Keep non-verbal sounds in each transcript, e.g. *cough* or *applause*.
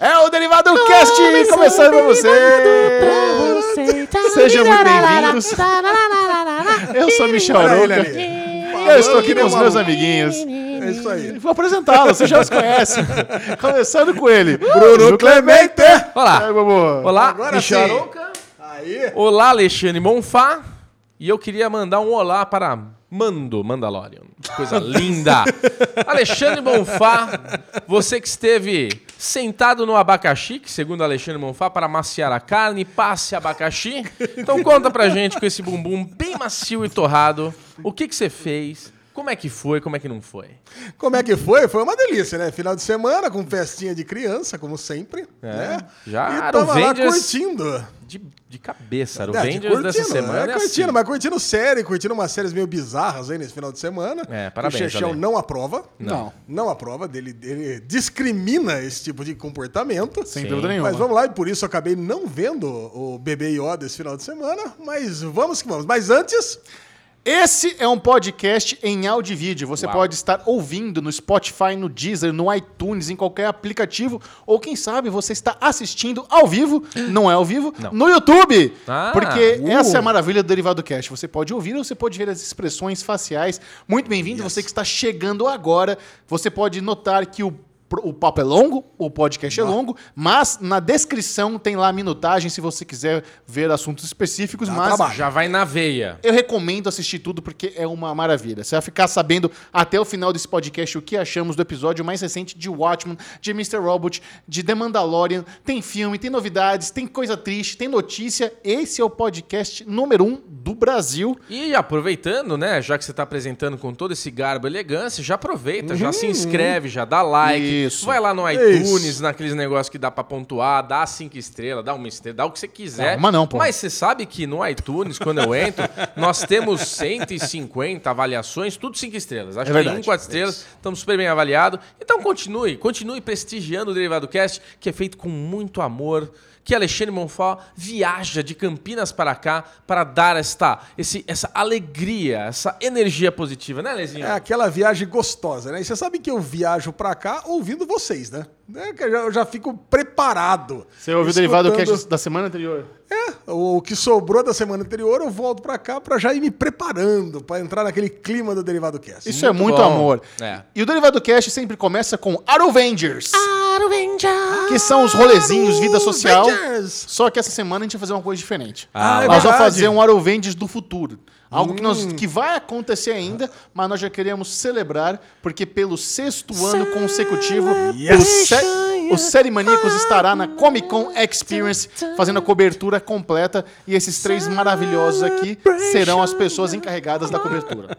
É o Derivado Cast começando pra você. Sejam muito bem-vindos. Eu sou Michel Arouca. Eu estou aqui com os meus amiguinhos. É isso aí. Vou apresentá-los, vocês já os conhecem. *laughs* Começando com ele, Bruno Clemente. Olá. Aí. Olá, Agora Michel sim. Arouca. Aí. Olá, Alexandre Monfá. E eu queria mandar um olá para Mando Mandalorian. Coisa linda. Alexandre Monfá, você que esteve sentado no abacaxi, que segundo Alexandre Monfá, para maciar a carne, passe abacaxi. Então conta pra gente com esse bumbum bem macio e torrado, o que que você fez, como é que foi, como é que não foi. Como é que foi? Foi uma delícia, né? Final de semana com festinha de criança, como sempre. É, né? já e tava lá curtindo. De, de cabeça, era o É, de Avengers dessa curtindo, semana. É, é curtindo, assim. mas curtindo série, curtindo umas séries meio bizarras aí nesse final de semana. É, parabéns, O Chechel Ale. não aprova. Não. Não aprova, dele, ele discrimina esse tipo de comportamento. Sem dúvida nenhuma. Mas vamos lá, e por isso eu acabei não vendo o Bebê Yoda esse final de semana. Mas vamos que vamos. Mas antes, Esse é um podcast em áudio e vídeo. Você Uau. pode estar ouvindo no Spotify, no Deezer, no iTunes, em qualquer aplicativo. Ou quem sabe você está assistindo ao vivo, não é ao vivo, Não. no YouTube. Ah, porque uh. essa é a maravilha do Derivado Cast. Você pode ouvir ou você pode ver as expressões faciais. Muito bem-vindo, você que está chegando agora. Você pode notar que o o papo é longo, o podcast é longo, mas na descrição tem lá a minutagem se você quiser ver assuntos específicos, Dá mas trabalho. Já vai na veia. eu recomendo assistir tudo porque é uma maravilha. Você vai ficar sabendo até o final desse podcast o que achamos do episódio mais recente de Watchmen, de Mr. Robot, de The Mandalorian. Tem filme, tem novidades, tem coisa triste, tem notícia. Esse é o podcast número um do Brasil. E aproveitando, né, já que você está apresentando com todo esse garbo e elegância, já aproveita, já se inscreve, já dá like, Isso. vai lá no iTunes, Isso. naqueles negócios que dá para pontuar, dá cinco estrelas, dá uma estrela, dá o que você quiser. Não, uma não, pô. Mas você sabe que no iTunes, quando eu entro, *laughs* nós temos 150 avaliações, tudo cinco estrelas. Acho É que verdade. tem um quatro estrelas, estamos super bem avaliados. Então continue, continue prestigiando o Derivado Cast, que é feito com muito amor, que Alexandre Monfá viaja de Campinas para cá para dar esta, esse, essa alegria, essa energia positiva, né, Lezinho? é aquela viagem gostosa, né? E você sabe que eu viajo pra cá ouvindo vocês, né? É que eu já, eu já fico preparado. Você ouviu o Derivado Escutando- Cast da semana anterior? É, o que sobrou da semana anterior, eu volto pra cá pra já ir me preparando pra entrar naquele clima do Derivado Cast. Isso é Muito muito bom. amor. É. E o Derivado Cast sempre começa com Arovengers, que são os rolezinhos, vida social. Avengers! Só que essa semana a gente vai fazer uma coisa diferente. Ah, é nós vamos fazer um Arovengers do futuro. Algo que, Hum. nós, que vai acontecer ainda, mas nós já queremos celebrar, porque pelo sexto ano consecutivo, Yes. o, Sé- o Série Maníacos estará na Comic Con Experience, fazendo a cobertura completa, e esses três maravilhosos aqui serão as pessoas encarregadas da cobertura.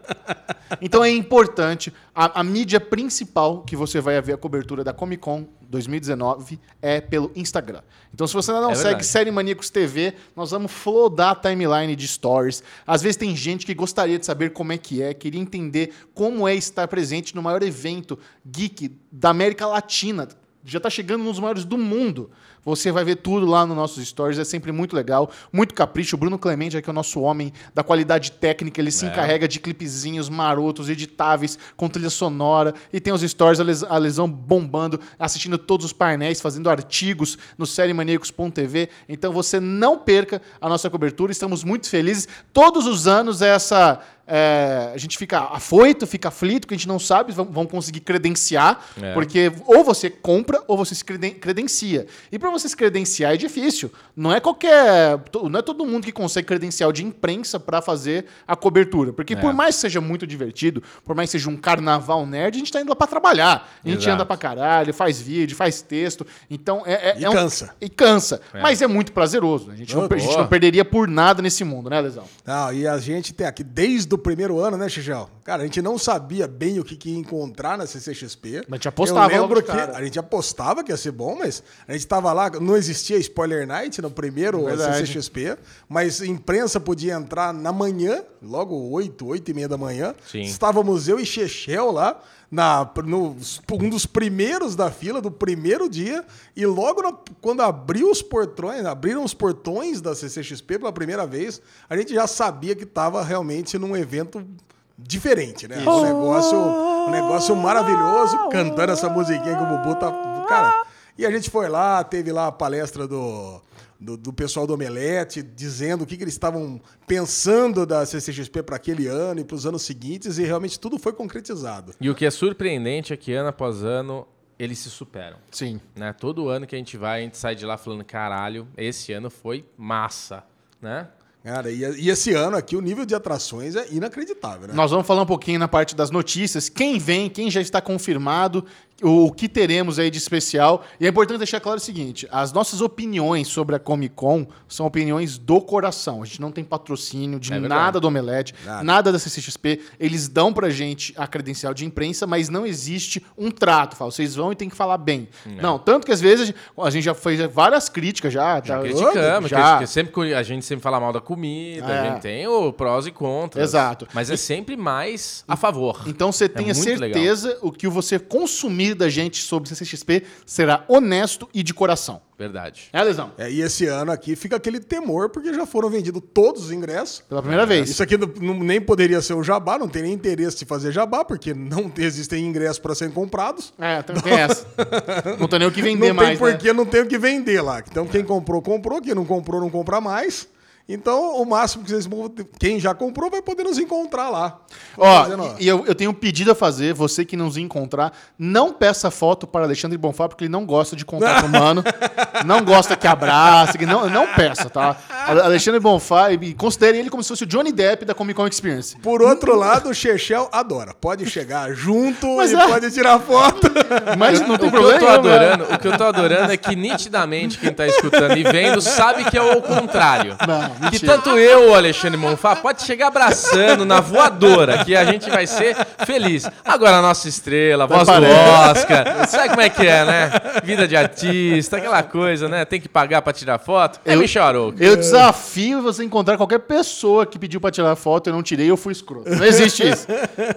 Então é importante, a, a mídia principal que você vai ver a cobertura da Comic Con 2019 é pelo Instagram. Então se você ainda não É segue. Série Maníacos TV, nós vamos flodar a timeline de stories. Às vezes tem gente que gostaria de saber como é que é, queria entender como é estar presente no maior evento geek da América Latina. Já está chegando nos maiores do mundo. Você vai ver tudo lá nos nossos stories, é sempre muito legal, muito capricho. O Bruno Clemente, é que é o nosso homem da qualidade técnica, ele se encarrega de clipezinhos marotos, editáveis, com trilha sonora. E tem os stories, a Les- a lesão bombando, assistindo todos os painéis, fazendo artigos no sériemaníacos.tv. Então você não perca a nossa cobertura, estamos muito felizes. Todos os anos essa. é, a gente fica afoito, fica aflito, que a gente não sabe, vão, vão conseguir credenciar, É. porque ou você compra ou você se creden- credencia. E para você se credenciar é difícil. Não é qualquer. Não é todo mundo que consegue credencial de imprensa para fazer a cobertura. Porque É. por mais que seja muito divertido, por mais que seja um carnaval nerd, a gente tá indo lá para trabalhar. A gente Exato. anda pra caralho, faz vídeo, faz texto. Então é. é- E é um- cansa. e cansa. Mas é muito prazeroso. A gente, não, Oh, per- a gente não perderia por nada nesse mundo, né, Lesão? Não, e a gente tem aqui desde o primeiro ano, né, Xixel? Cara, a gente não sabia bem o que, que ia encontrar na CCXP. Mas a gente apostava Eu lembro que a gente apostava que ia ser bom, mas a gente tava lá, não existia Spoiler Night no primeiro Verdade. CCXP, mas a imprensa podia entrar na manhã, logo 8, 8 e meia da manhã. Sim. Estávamos eu e Chechel lá, na, no, um dos primeiros da fila, do primeiro dia, e logo na- quando abriu os portões, abriram os portões da CCXP pela primeira vez, a gente já sabia que estava realmente num evento diferente, né? Um negócio, um negócio maravilhoso, cantando essa musiquinha que o Bubu tá. Cara, E a gente foi lá, teve lá a palestra do, do, do pessoal do Omelete, dizendo o que, que eles estavam pensando da CCXP para aquele ano e para os anos seguintes, e realmente tudo foi concretizado. E o que é surpreendente é que ano após ano eles se superam. Sim. Né? Todo ano que a gente vai, a gente sai de lá falando, caralho, esse ano foi massa, né? Cara, e, e esse ano aqui o nível de atrações é inacreditável, né? Nós vamos falar um pouquinho na parte das notícias. Quem vem, quem já está confirmado, o, que teremos aí de especial. E é importante deixar claro o seguinte: as nossas opiniões sobre a Comic Con são opiniões do coração. A gente não tem patrocínio de É nada do Omelete, Nada. nada. da CCXP. Eles dão pra gente a credencial de imprensa, mas não existe um trato. Fala, vocês vão e tem que falar bem. Não, tanto que às vezes a gente, já fez várias críticas já. Já tá? criticamos, já. sempre, que a gente sempre fala mal da comida, É. a gente tem o prós e contras. Exato. Mas é sempre mais a favor. Então você tenha É muito certeza o que você consumir da gente sobre CCXP será honesto e de coração. Verdade. É, Lesão? É, e esse ano aqui fica aquele temor, porque já foram vendidos todos os ingressos. Pela primeira vez. Isso aqui não- não- nem poderia ser o jabá, não tem nem interesse de fazer jabá, porque não *laughs* existem ingressos para serem comprados. É, tem, tem essa. Não tem nem o que vender não mais, tem né? porque não tem o que vender lá. Então quem comprou, comprou, quem não comprou, não compra mais. Então, o máximo que vocês vão. Quem já comprou vai poder nos encontrar lá. Ó, e eu, eu tenho um pedido a fazer, você que nos encontrar, não peça foto para Alexandre Bonfá, porque ele não gosta de contato *laughs* humano, não gosta que abrace, que não, não peça, tá? Ale- Alexandre Bonfá, e considere ele como se fosse o Johnny Depp da Comic Con Experience. Por outro lado, o Chechel adora. Pode chegar junto *laughs* Mas e é. pode tirar foto. Mas não tem o que eu problema tô né? adorando, o que eu tô adorando é que nitidamente quem tá escutando e vendo sabe que é o contrário. Não, que mentira. tanto eu, Alexandre Monfá, pode chegar abraçando na voadora, que a gente vai ser feliz. Agora a nossa estrela, a voz do Oscar, sabe como é que é, né? Vida de artista, aquela coisa, né? Tem que pagar pra tirar foto. É Eu- Michel Arouca. Eu desafio você encontrar qualquer pessoa que pediu pra tirar foto, eu não tirei, eu fui escroto. Não existe isso.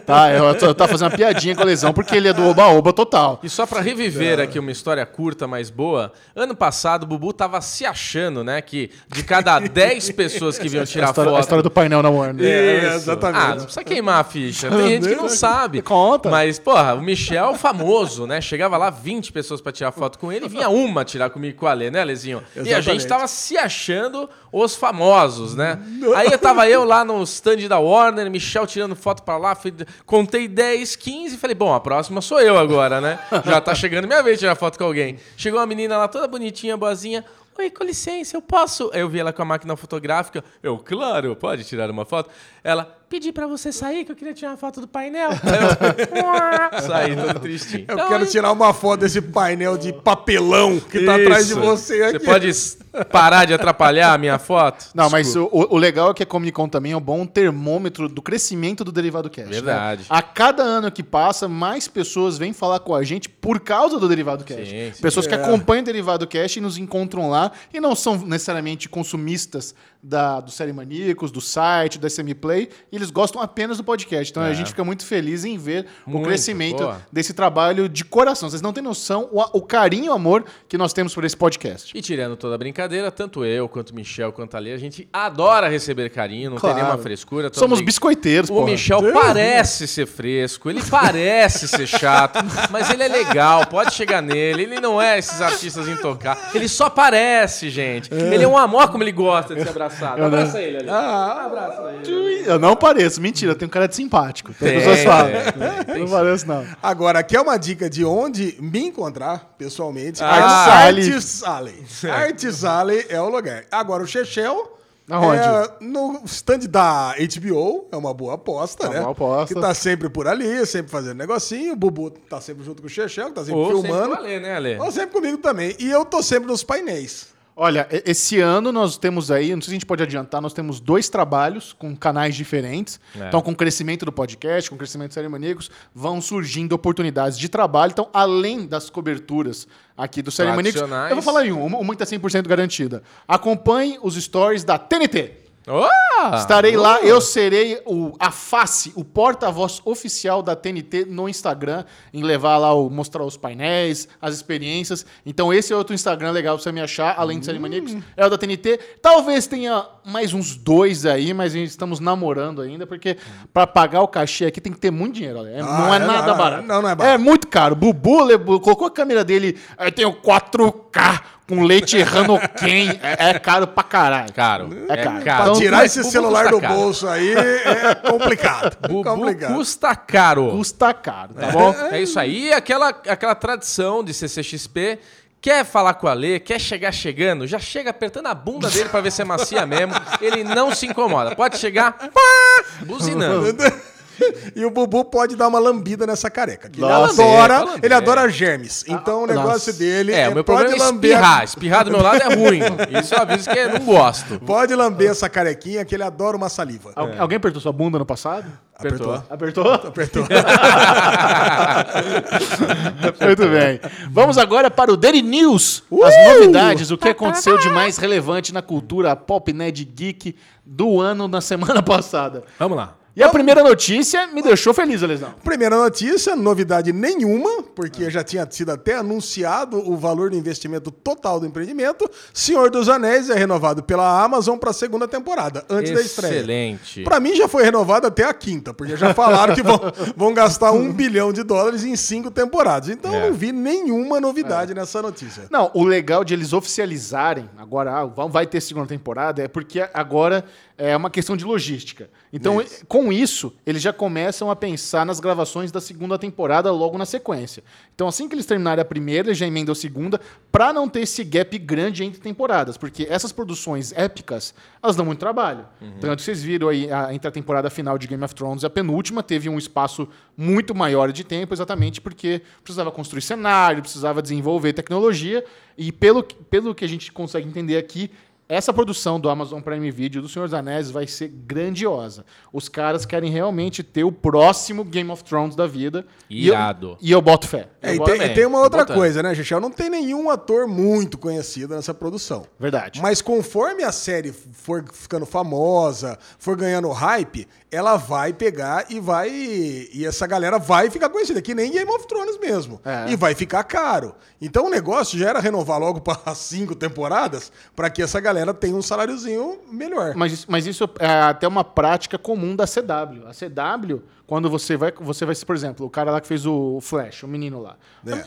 Tá, eu, tô, eu tava fazendo uma piadinha com a lesão, porque ele é do oba-oba total. E só pra reviver aqui uma história curta, mas boa, ano passado o Bubu tava se achando, né, que de cada *laughs* 10 pessoas que vinham A tirar história, a foto... história do painel na Warner. É, exatamente. Ah, não precisa queimar a ficha. Tem gente que não sabe. Conta. Mas, porra, o Michel famoso, né? Chegava lá 20 pessoas pra tirar foto com ele e vinha uma tirar comigo com a Lê, né, Lezinho? E a Exatamente. gente tava se achando os famosos, né? Aí eu tava eu lá no stand da Warner, Michel tirando foto pra lá, fui- contei 10, 15 e falei, bom, a próxima sou eu agora, né? Já tá chegando minha vez de tirar foto com alguém. Chegou uma menina lá toda bonitinha, boazinha. Oi, com licença, eu posso? Aí eu vi ela com a máquina fotográfica. Eu, claro, pode tirar uma foto. Ela, pedi pra você sair que eu queria tirar uma foto do painel. *laughs* Eu, saí todo tristinho. Eu Então, quero tirar uma foto desse painel de papelão que tá atrás de Isso. você aqui. Você pode parar de atrapalhar a minha foto? Não, mas o, o legal é que a Comic Con também é um bom termômetro do crescimento do Derivado Cash. né? Verdade. A cada ano que passa, mais pessoas vêm falar com a gente por causa do Derivado Cash. Sim, sim. pessoas que É. acompanham o Derivado Cash e nos encontram lá e não são necessariamente consumistas da, do Série Maníacos, do site, da Semiplay, e eles gostam apenas do podcast. Então a É. gente fica muito feliz em ver o Muito, crescimento pô. desse trabalho de coração. Vocês não têm noção o, o carinho e o amor que nós temos por esse podcast. E tirando toda a brincadeira, tanto eu, quanto o Michel, quanto a Lê, a gente adora receber carinho, não Claro. tem nenhuma frescura. Somos bem- biscoiteiros, O porra. Michel parece ser fresco, ele parece ser chato, *laughs* mas ele é legal, pode chegar nele. Ele não é esses artistas intocáveis. Ele só parece, gente. Ele é um amor como ele gosta de ser abraçado. Abraça ele ali. Ah, Abraça ele. Eu não pareço, mentira, eu tenho cara de simpático. As Tem, pessoas falam. tem, tem, tem *laughs* não sim. pareço, não. Agora, aqui é uma dica de onde me encontrar pessoalmente. Ah, Artis Alley. Artis Alley é o lugar. Agora, o Chechel. Aonde? É, no stand da HBO, é uma boa aposta, É uma né? boa aposta. Que tá sempre por ali, sempre fazendo negocinho. O Bubu tá sempre junto com o Chechel, que tá sempre Ou sempre filmando. com a Lê, né, Lê? Ou sempre comigo também. E eu tô sempre nos painéis. Olha, esse ano nós temos aí, não sei se a gente pode adiantar, nós temos dois trabalhos com canais diferentes. É. Então, com o crescimento do podcast, com o crescimento do Série Maníacos, vão surgindo oportunidades de trabalho. Então, além das coberturas aqui do Série Maníacos, eu vou falar em uma, uma que está 100% garantida. Acompanhe os stories da TNT. Oh! Estarei lá, eu serei o, a face, o porta-voz oficial da TNT no Instagram, em levar lá, o, mostrar os painéis, as experiências. Então esse é outro Instagram legal pra você me achar, além de Maníacos, é o da TNT. Talvez tenha mais uns dois aí, mas estamos namorando ainda, porque pra pagar o cachê aqui tem que ter muito dinheiro. É- Ah, não é, é, nada não, barato. não, não é barato. É muito caro. Bubu colocou a câmera dele, eu tenho 4K com leite Hanoken. É, é caro pra caralho. Caro. É caro. Pra Então, tirar mas esse Bubu celular do caro. bolso aí é complicado. *laughs* Bubu complicado. custa caro. Custa caro, tá bom? É isso aí. E aquela, aquela tradição de CCXP. Quer falar com a Lê, quer chegar chegando, já chega apertando a bunda dele pra ver se é macia mesmo. Ele não se incomoda. Pode chegar pá, buzinando. *laughs* *laughs* E o Bubu pode dar uma lambida nessa careca. Que ele Nossa. adora, Lamber, ele lamber. adora germes. Então o negócio nossa. dele É, é, o meu pode problema é lamber a- espirrar. Espirrar do meu lado é ruim. Isso eu aviso que eu não gosto. Pode lamber essa carequinha que ele adora uma saliva. Al- Alguém apertou sua bunda no passado? Apertou. Apertou? Apertou. *laughs* Muito bem. Vamos agora para o Daily News. Uh! As novidades, o que aconteceu de mais relevante na cultura pop, nerd, geek do ano na semana *laughs* passada. Vamos lá. E a primeira notícia me deixou feliz, Alesão. Primeira notícia, novidade nenhuma, porque já tinha sido até anunciado o valor do investimento total do empreendimento. Senhor dos Anéis é renovado pela Amazon para a segunda temporada, antes da estreia. Excelente. Pra mim já foi renovado até a quinta, porque já falaram que vão, *laughs* vão gastar um bilhão de dólares em cinco temporadas. Então É. eu não vi nenhuma novidade nessa notícia. Não, o legal de eles oficializarem, agora ah, vai- vai ter segunda temporada, é porque agora é uma questão de logística. Então, com isso, eles já começam a pensar nas gravações da segunda temporada logo na sequência. Então, assim que eles terminarem a primeira, eles já emendam a segunda, pra não ter esse gap grande entre temporadas, porque essas produções épicas, elas dão muito trabalho. Tanto que vocês viram aí, a, entre a temporada final de Game of Thrones e a penúltima, teve um espaço muito maior de tempo, exatamente porque precisava construir cenário, precisava desenvolver tecnologia, e pelo, pelo que a gente consegue entender aqui, essa produção do Amazon Prime Video do Senhor dos Anéis vai ser grandiosa. Os caras querem realmente ter o próximo Game of Thrones da vida. E eu- Irado. E eu, boto fé. É, Eu e, boto tem, e tem uma outra coisa, né, Gichel? Não tem nenhum ator muito conhecido nessa produção. Verdade. Mas conforme a série for ficando famosa, for ganhando hype, ela vai pegar e vai. E essa galera vai ficar conhecida, que nem Game of Thrones mesmo. É. E vai ficar caro. Então o negócio já era renovar logo para *laughs* cinco temporadas, para que essa galera tenha um saláriozinho melhor. Mas, isso- mas isso é até uma prática comum da CW. A CW, quando você vai, você vai, por exemplo, o cara lá que fez o Flash, o menino lá,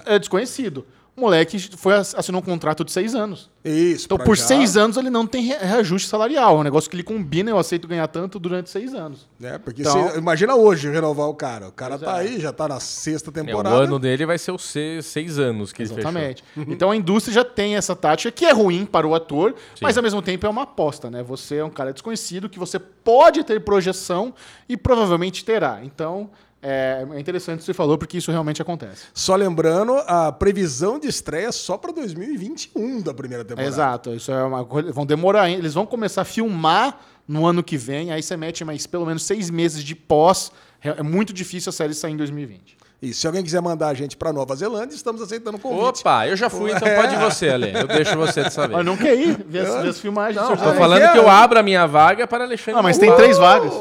é, é desconhecido. O moleque foi, assinou um contrato de seis anos. Isso. Então, por já- seis anos, ele não tem re- reajuste salarial. É um negócio que ele combina, eu aceito ganhar tanto durante seis anos. É, porque Então- você- imagina hoje renovar o cara. O cara Pois tá é. aí, já tá na sexta É, o temporada. ano dele vai ser os seis, seis anos que ele fechou. Exatamente. Então a indústria já tem essa tática que é ruim para o ator, mas ao mesmo tempo é uma aposta, né? Você é um cara desconhecido que você pode ter projeção e provavelmente terá. Então é é interessante o que você falou, porque isso realmente acontece. Só lembrando, a previsão de estreia é só pra 2021 da primeira É, temporada. exato. Isso é uma coisa. Vão demorar ainda. Eles vão começar a filmar no ano que vem, aí você mete mais pelo menos seis meses de pós. É é muito difícil a série sair em 2020. E se alguém quiser mandar a gente pra Nova Zelândia, estamos aceitando o convite. Opa, eu já fui, então pode ir você, Ale. Eu deixo você dessa vez. Olha, não quer ir ver as, ver as filmagens. Não, tô falando que eu abro a minha vaga para Alexandre. Não, mas Bonfá. tem três vagas.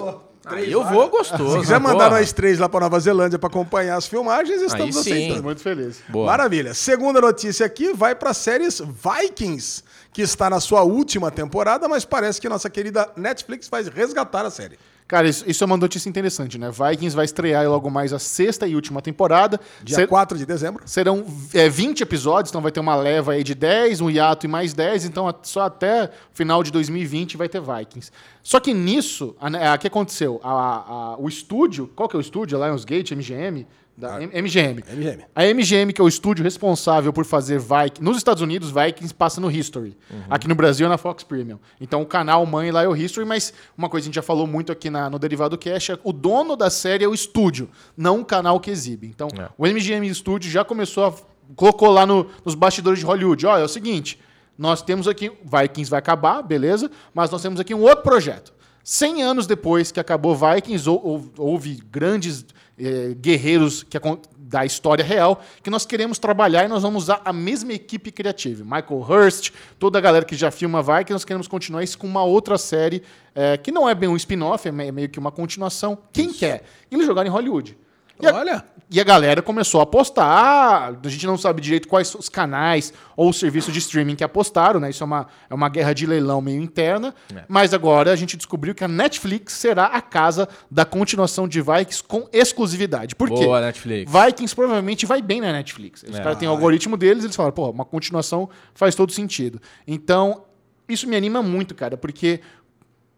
Aí eu vou gostoso. Se quiser mandar porra. nós três lá pra Nova Zelândia pra acompanhar as filmagens, estamos sim. aceitando. Muito feliz. Boa. Maravilha. Segunda notícia aqui vai para séries Vikings, que está na sua última temporada, mas parece que nossa querida Netflix vai resgatar a série. Cara, isso, isso é uma notícia interessante, né? Vikings vai estrear logo mais a sexta e última temporada. Dia Ser- 4 de dezembro. serão é, 20 episódios, então vai ter uma leva aí de 10, um hiato e mais 10, então só até final de 2020 vai ter Vikings. Só que nisso, o que aconteceu? A- a- o estúdio, qual que é o estúdio? Lionsgate, MGM? Da, MGM. MGM. A MGM, que é o estúdio responsável por fazer Vikings. Nos Estados Unidos, Vikings passa no History. Aqui no Brasil é na Fox Premium. Então o canal mãe lá é o History, mas uma coisa que a gente já falou muito aqui na- no Derivado Cash é o dono da série é o estúdio, não o canal que exibe. Então É. o MGM Studio já começou a. colocou lá no- nos bastidores de Hollywood: olha, é o seguinte, nós temos aqui. Vikings vai acabar, beleza, mas nós temos aqui um outro projeto. 100 anos depois que acabou Vikings, hou- hou- houve grandes eh, guerreiros que da história real que nós queremos trabalhar e nós vamos usar a mesma equipe criativa. Michael Hurst, toda a galera que já filma Vikings, nós queremos continuar isso com uma outra série eh, que não é bem um spin-off, é me- meio que uma continuação. Quem quer? Eles jogaram em Hollywood. E Olha. E a galera começou a apostar. A gente não sabe direito quais os canais ou os serviços de streaming que apostaram, né? Isso é uma, é uma guerra de leilão meio interna. É. Mas agora a gente descobriu que a Netflix será a casa da continuação de Vikings com exclusividade. Por quê? Boa, Netflix. Vikings provavelmente vai bem na Netflix. Os É. caras têm o algoritmo deles, eles falaram, pô, uma continuação faz todo sentido. Então, isso me anima muito, cara, porque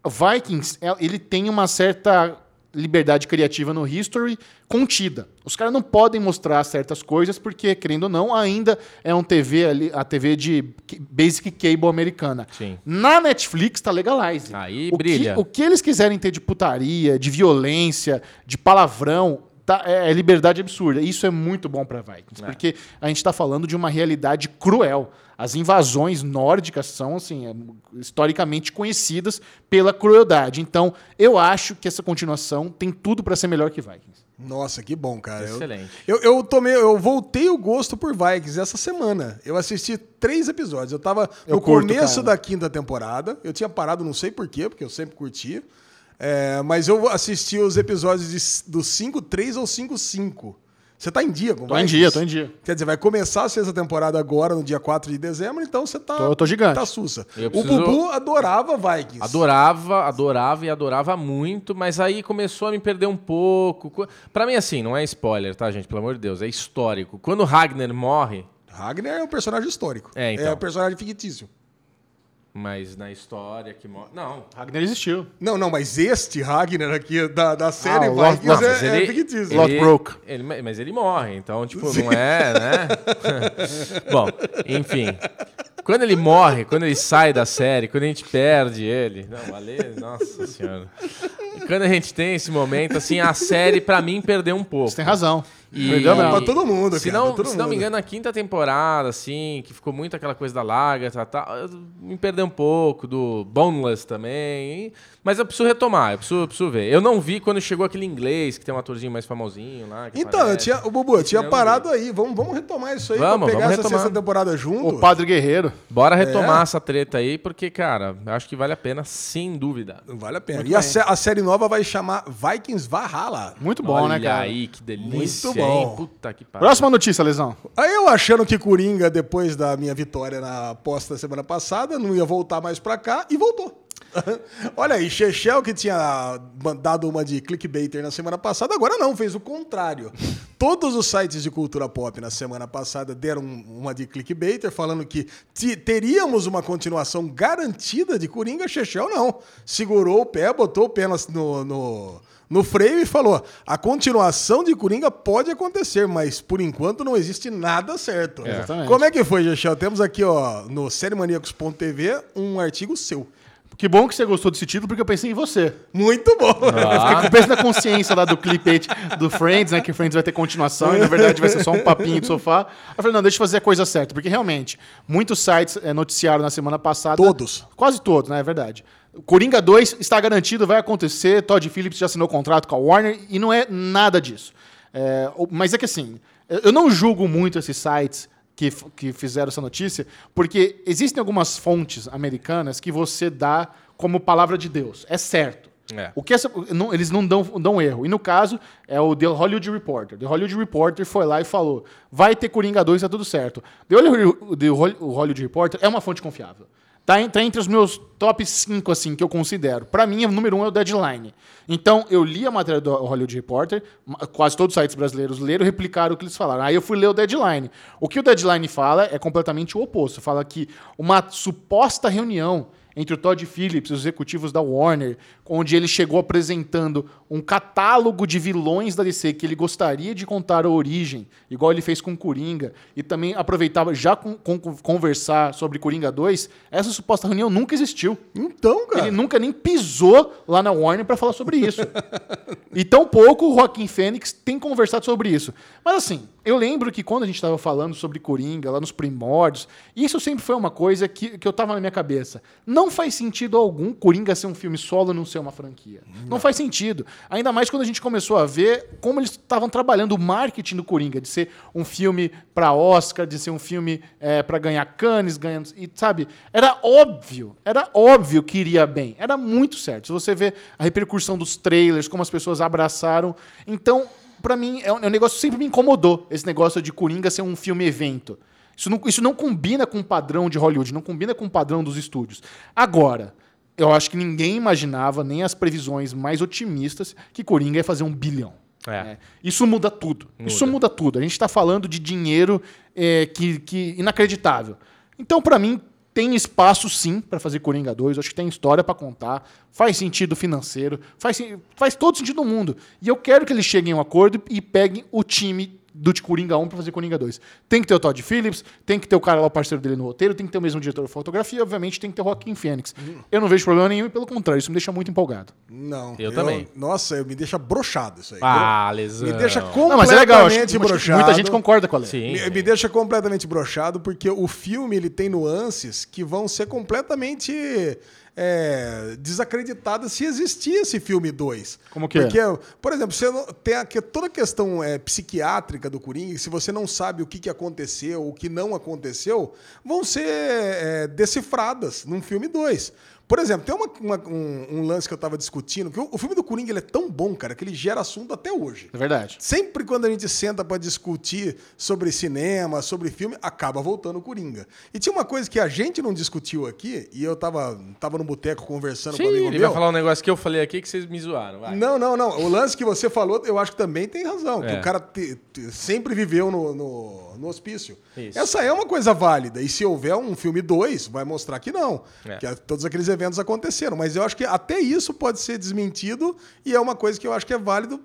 Vikings, é- ele tem uma certa liberdade criativa no history contida. Os caras não podem mostrar certas coisas porque, querendo ou não, ainda é um TV ali, a TV de basic cable americana. Sim. Na Netflix tá legalize. Aí o brilha. Que, o que eles quiserem ter de putaria, de violência, de palavrão, tá- é, é liberdade absurda. Isso é muito bom para Vikings, É. porque a gente está falando de uma realidade cruel. As invasões nórdicas são, assim, é, historicamente conhecidas pela crueldade. Então, eu acho que essa continuação tem tudo para ser melhor que Vikings. Nossa, que bom, cara. Eu- Excelente. Eu, eu tomei, eu voltei o gosto por Vikings essa semana. Eu assisti três episódios. Eu tava Eu no curto, começo cara. da quinta temporada. Eu tinha parado, não sei porquê, porque eu sempre curti. É, mas eu assisti os episódios de, do 5-3 ao 5-5. Você tá em dia com Tô em dia, tô em dia. Quer dizer, vai começar a sexta temporada agora, no dia 4 de dezembro, então você tá. Tô- tô gigante. Tá sussa. Eu O preciso- Bubu adorava Vikings. Adorava, adorava e adorava muito, mas aí começou a me perder um pouco. Co- Pra mim, assim, não é spoiler, tá, gente? Pelo amor de Deus, é histórico. Quando Ragnar morre, Ragnar é um personagem histórico. É, então. um personagem fictício. Mas na história que morre. Não. Ragnar existiu. Não, não, mas este Ragnar aqui da, da série Ah, o Lost- Vikings Lost- é, mas é ele- fictício. Lot broke. ele- mas ele morre, então, tipo, não é, né? *laughs* Bom, enfim. Quando ele morre, quando ele sai da série, quando a gente perde ele. Não, Ale, nossa senhora. Quando a gente tem esse momento, assim, a série, pra mim, perdeu um pouco. Você tem razão. E- Perdeu. Pra todo mundo, se cara, não, todo se não me mundo. engano, na quinta temporada, assim, que ficou muito aquela coisa da larga, tá, tá, eu me perdeu um pouco, do Boneless também. Mas eu preciso retomar, eu preciso, eu preciso ver. Eu não vi quando chegou aquele inglês, que tem um atorzinho mais famosinho lá. que Então, tinha, o Bubu, eu tinha não parado aí. Vamos, vamos retomar isso aí Vamos, pra pegar vamos essa retomar. sexta temporada junto. O Padre Guerreiro. Bora retomar É. essa treta aí, porque, cara, eu acho que vale a pena, sem dúvida. Vale a pena. Muito e a, a série nova vai chamar Vikings Valhalla. Muito bom, Olha né, cara? aí, que delícia, Muito bom. Puta que pariu. Próxima notícia, Lesão. Aí eu achando que Coringa, depois da minha vitória na aposta da semana passada, não ia voltar mais pra cá e voltou. *laughs* Olha aí, Chechel, que tinha dado uma de clickbaiter na semana passada, agora não, fez o contrário. Todos os sites de cultura pop na semana passada deram uma de clickbaiter, falando que teríamos uma continuação garantida de Coringa. Chechel não. Segurou o pé, botou o pé no, no, no freio e falou: a continuação de Coringa pode acontecer, mas por enquanto não existe nada certo. É. Exatamente. Como é que foi, Chechel? Temos aqui ó, no seriemaníacos.tv um artigo seu. Que bom que você gostou desse título, porque eu pensei em você. Muito bom. Eu fiquei com o peso da consciência lá do clickbait do Friends, né? Que Friends vai ter continuação e na verdade vai ser só um papinho de sofá. Eu falei, não, deixa eu fazer a coisa certa, porque realmente, muitos sites eh, noticiaram na semana passada. Todos. Quase todos, né? É verdade. Coringa 2 está garantido, vai acontecer. Todd Phillips já assinou contrato com a Warner e não é nada disso. É, mas é que assim, eu não julgo muito esses sites que, que fizeram essa notícia, porque existem algumas fontes americanas que você dá como palavra de Deus. É certo. É. O que essa- não- eles não dão, dão erro. E no caso, é o The Hollywood Reporter. The Hollywood Reporter foi lá e falou: vai ter Coringa 2, tá tudo certo. The Hollywood, The Hollywood Reporter é uma fonte confiável. Tá, tá entre os meus top 5, assim, que eu considero. Pra mim, o número 1 um é o Deadline. Então, eu li a matéria do Hollywood Reporter, quase todos os sites brasileiros leram e replicaram o que eles falaram. Aí eu fui ler o Deadline. O que o Deadline fala é completamente o oposto. Fala que uma suposta reunião entre o Todd Phillips e os executivos da Warner, onde ele chegou apresentando um catálogo de vilões da DC que ele gostaria de contar a origem, igual ele fez com Coringa, e também aproveitava já com, com- conversar sobre Coringa 2, essa suposta reunião nunca existiu. Então, cara. Ele nunca nem pisou lá na Warner para falar sobre isso. *laughs* e tão pouco o Joaquim Fênix tem conversado sobre isso. Mas assim, eu lembro que quando a gente estava falando sobre Coringa, lá nos primórdios, isso sempre foi uma coisa que, que eu tava na minha cabeça. Não faz sentido algum Coringa ser um filme solo não ser uma franquia. Não. não faz sentido. Ainda mais quando a gente começou a ver como eles estavam trabalhando o marketing do Coringa, de ser um filme para Oscar, de ser um filme é, para ganhar Cannes, ganhando. E, sabe? Era óbvio, era óbvio que iria bem. Era muito certo. Se você vê a repercussão dos trailers, como as pessoas abraçaram. Então, para mim, é um, é um negócio que sempre me incomodou, esse negócio de Coringa ser um filme evento. Isso não, isso não combina com o padrão de Hollywood, não combina com o padrão dos estúdios. Agora, eu acho que ninguém imaginava, nem as previsões mais otimistas, que Coringa ia fazer um bilhão. É. É. Isso muda tudo. Muda. Isso muda tudo. A gente está falando de dinheiro é, que, que inacreditável. Então, para mim, tem espaço sim para fazer Coringa 2, acho que tem história para contar, faz sentido financeiro, faz, faz todo sentido no mundo. E eu quero que eles cheguem a um acordo e peguem o time do Coringa 1 para fazer Coringa 2. Tem que ter o Todd Phillips, tem que ter o cara lá, o parceiro dele no roteiro, tem que ter o mesmo diretor de fotografia, obviamente tem que ter o Joaquim Fênix. Uhum. Eu não vejo problema nenhum e, pelo contrário, isso me deixa muito empolgado. Não. Eu, eu também. Nossa, me deixa broxado isso aí. Ah, lesão. Me deixa completamente não, mas é legal, acho, broxado. Muita gente concorda com a Sim. Me, me deixa completamente broxado porque o filme ele tem nuances que vão ser completamente é, desacreditada se existia esse filme 2. Como que Porque, é? por exemplo, você não, tem a, toda a questão é, psiquiátrica do Coringa, se você não sabe o que, que aconteceu, o que não aconteceu, vão ser é, decifradas num filme 2. Por exemplo, tem uma, uma, um, um, lance que eu tava discutindo, que o, o, filme do Coringa ele é tão bom, cara, que ele gera assunto até hoje. É verdade. Sempre quando a gente senta para discutir sobre cinema, sobre filme, acaba voltando o Coringa. E tinha uma coisa que a gente não discutiu aqui, e eu tava, tava no boteco conversando Sim, com um amigo ele meu. vai falar um negócio que eu falei aqui que vocês me zoaram. Vai. Não, não, não. O lance que você falou, eu acho que também tem razão. É. Que o cara te, te, sempre viveu no, no, no hospício. Isso. Essa é uma coisa válida. E se houver um filme 2, vai mostrar que não. É. Que todos aqueles eventos aconteceram mas eu acho que até isso pode ser desmentido e é uma coisa que eu acho que é válido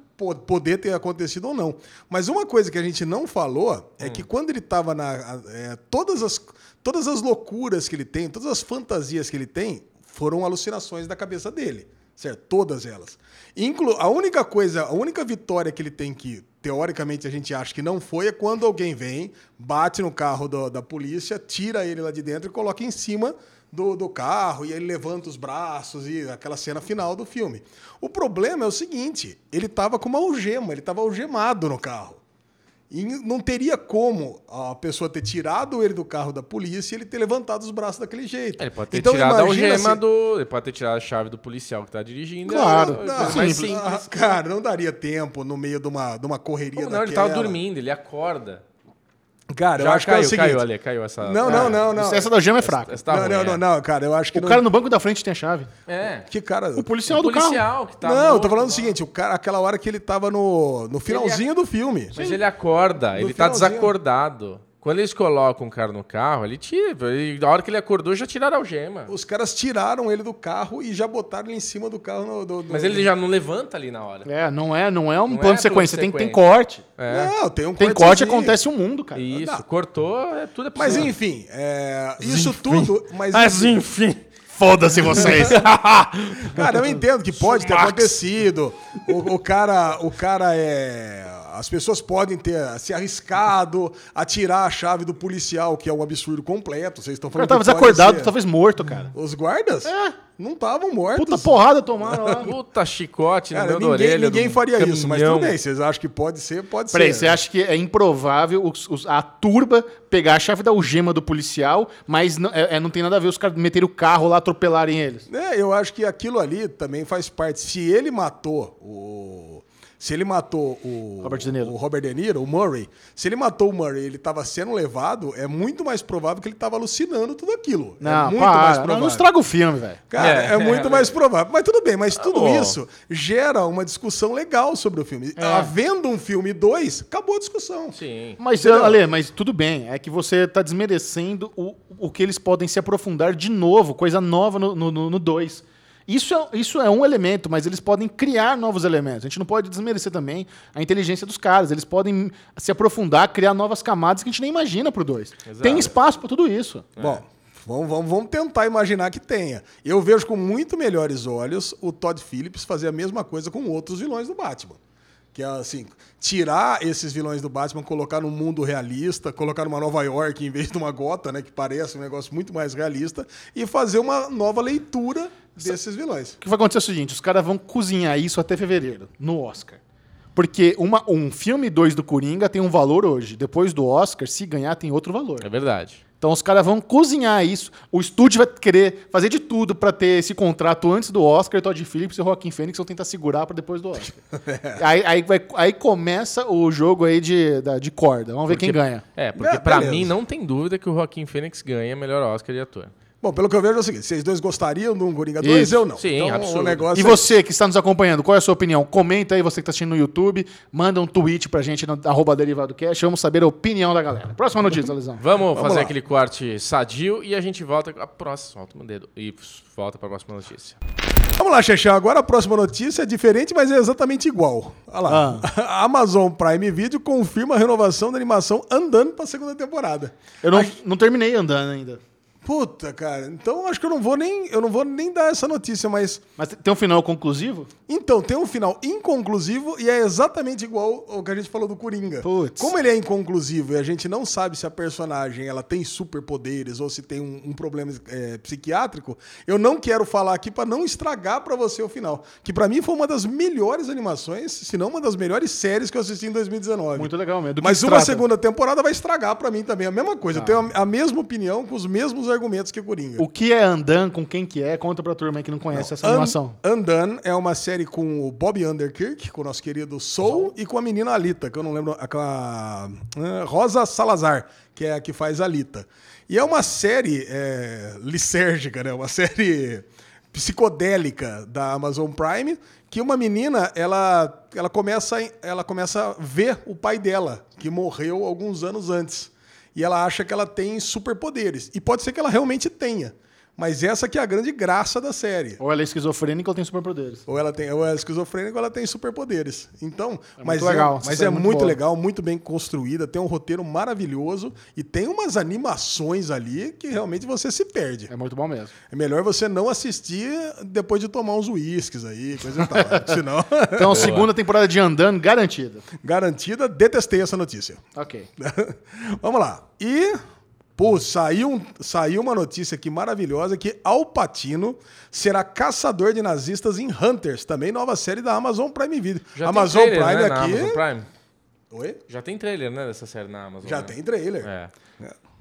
poder ter acontecido ou não. Mas uma coisa que a gente não falou é hum. que quando ele estava na. É, todas, as, todas as loucuras que ele tem, todas as fantasias que ele tem, foram alucinações da cabeça dele. Certo? Todas elas. Inclu a única coisa, a única vitória que ele tem que, teoricamente, a gente acha que não foi, é quando alguém vem, bate no carro do, da polícia, tira ele lá de dentro e coloca em cima do, do carro e ele levanta os braços e aquela cena final do filme. O problema é o seguinte: ele estava com uma algema, ele estava algemado no carro. E não teria como a pessoa ter tirado ele do carro da polícia e ele ter levantado os braços daquele jeito. Ele pode ter então, tirado a algema se... do. Ele pode ter tirado a chave do policial que está dirigindo. Claro, é, não, mais simples. Ah, cara, não daria tempo no meio de uma, de uma correria Como Não, ele estava dormindo, ele acorda. Cara, Já eu acho caiu, que é o seguinte... caiu ali, caiu essa. Não, não, não, não. Essa da gema é fraca. Essa, essa tá não, ruim, não, não, não, cara, eu acho que. O não... cara no banco da frente tem a chave. É. Que cara. O policial o do policial carro. Que tá não, morto, eu tô falando o seguinte: o cara, aquela hora que ele tava no, no finalzinho ele... do filme. Mas Sim. ele acorda, no ele finalzinho. tá desacordado. Quando eles colocam o cara no carro, ele tira. Ele, a hora que ele acordou, já tiraram a algema. Os caras tiraram ele do carro e já botaram ele em cima do carro. No, do, do, Mas ele já não levanta ali na hora. É, não é, não é um não plano é de sequência. Tem, tem corte. É. Não, tem um Tem corte acontece o um mundo, cara. Isso, não. cortou, é, tudo é possível. Mas enfim, é, isso enfim. tudo. Mas, mas enfim. Foda-se vocês. *laughs* cara, eu entendo que pode ter acontecido. O, o, cara, o cara é as pessoas podem ter se arriscado a tirar a chave do policial, que é um absurdo completo. Vocês estão falando. O cara tava desacordado, talvez morto, cara. Os guardas? É. Não estavam mortos. Puta porrada tomaram lá. Puta chicote cara, ninguém, orelha. Ninguém faria caminhão. isso, mas tudo bem. Vocês acham que pode ser? Pode Peraí, ser. você acha que é improvável os, os, a turba pegar a chave da algema do policial, mas não, é, é não tem nada a ver os caras meterem o carro lá, atropelarem eles? É, eu acho que aquilo ali também faz parte. Se ele matou o se ele matou o Robert De Niro, o, Robert De Niro, o Murray, se ele matou o Murray ele estava sendo levado, é muito mais provável que ele estava alucinando tudo aquilo. É não, é muito para, mais provável. Não, estraga o filme, velho. Cara, é, é muito é, mais provável. Mas tudo bem, mas tudo oh. isso gera uma discussão legal sobre o filme. É. Havendo um filme 2, acabou a discussão. Sim. Mas, Ale, mas tudo bem. É que você está desmerecendo o, o que eles podem se aprofundar de novo, coisa nova no 2. No, no dois. Isso é, isso é um elemento, mas eles podem criar novos elementos. A gente não pode desmerecer também a inteligência dos caras. Eles podem se aprofundar, criar novas camadas que a gente nem imagina pro 2. Tem espaço para tudo isso. É. Bom, vamos, vamos, vamos tentar imaginar que tenha. Eu vejo com muito melhores olhos o Todd Phillips fazer a mesma coisa com outros vilões do Batman. Que é assim, tirar esses vilões do Batman, colocar num mundo realista, colocar numa Nova York em vez de uma Gota, né? Que parece um negócio muito mais realista, e fazer uma nova leitura desses vilões. O que vai acontecer é o seguinte: os caras vão cozinhar isso até fevereiro, no Oscar. Porque uma, um filme 2 do Coringa tem um valor hoje. Depois do Oscar, se ganhar, tem outro valor. É verdade. Então os caras vão cozinhar isso. O estúdio vai querer fazer de tudo pra ter esse contrato antes do Oscar. Todd Phillips e o Joaquim Fênix vão tentar segurar pra depois do Oscar. *laughs* aí, aí, vai- aí começa o jogo aí de, da- de corda. Vamos ver quem ganha. É, porque É, pra beleza. mim não tem dúvida que o Joaquim Fênix ganha melhor Oscar de ator. Bom, pelo que eu vejo é o seguinte: vocês dois gostariam de um Coringa 2? Isso. Eu não. Sim, então, absurdo. o negócio E é- você que está nos acompanhando, qual é a sua opinião? Comenta aí, você que está assistindo no YouTube, manda um tweet pra gente no arroba Derivado Cash, vamos saber a opinião da galera. Próxima notícia, Lisão. Vamos, fazer lá. aquele corte sadio e a gente volta com a próxima. Solta o dedo. E volta pra próxima notícia. Vamos lá, Xexão. Agora a próxima notícia é diferente, mas é exatamente igual. Olha lá. Ah. A *laughs* Amazon Prime Video confirma a renovação da animação andando para a segunda temporada. Eu não, não terminei andando ainda. Puta, cara. Então acho que eu não vou nem eu não vou nem dar essa notícia, mas Mas tem um final conclusivo? então tem um final inconclusivo e é exatamente igual ao que a gente falou do Coringa. Putz. Como ele é inconclusivo e a gente não sabe se a personagem ela tem superpoderes ou se tem um, um problema é, psiquiátrico, eu não quero falar aqui para não estragar para você o final. Que para mim foi uma das melhores animações, se não uma das melhores séries que eu assisti em 2019. Muito legal mesmo. Mas uma trata? segunda temporada vai estragar pra mim também a mesma coisa. Eu tenho a, a mesma opinião com os mesmos argumentos que Coringa. O que é Andan, com quem que é? Conta pra turma que não conhece essa animação. Undone é uma série com o Bob Underkirk, com o nosso querido Soul, e com a menina Alita, que eu não lembro, aquela ah, Rosa Salazar, que é a que faz Alita. E é uma série é, lisérgica, né? Uma *laughs* série psicodélica da Amazon Prime, que uma menina, ela, ela, começa, ela começa a ver o pai dela, que morreu alguns anos antes. E ela acha que ela tem superpoderes. E pode ser que ela realmente tenha. Mas essa que é a grande graça da série. Ou ela é esquizofrênica ou tem superpoderes. Ou ela tem, ou é esquizofrênica ou ela tem superpoderes. Então, mas muito legal. é, mas é, é muito muito legal, muito bem construída, tem um roteiro maravilhoso e tem umas animações ali que realmente você se perde. É muito bom mesmo. É melhor você não assistir depois de tomar uns uísques aí, coisa e tal. *laughs* Senão, Então, segunda temporada de Andando garantida. garantida, detestei essa notícia. Ok. *laughs* Vamos lá. E, pô, saiu, um- saiu uma notícia aqui maravilhosa que Al Pacino será caçador de nazistas em Hunters, também nova série da Amazon Prime Video. Já Amazon tem trailer, Prime né, na aqui. Amazon Prime? Oi? Já tem trailer, né, dessa série na Amazon. Já né? tem trailer. É.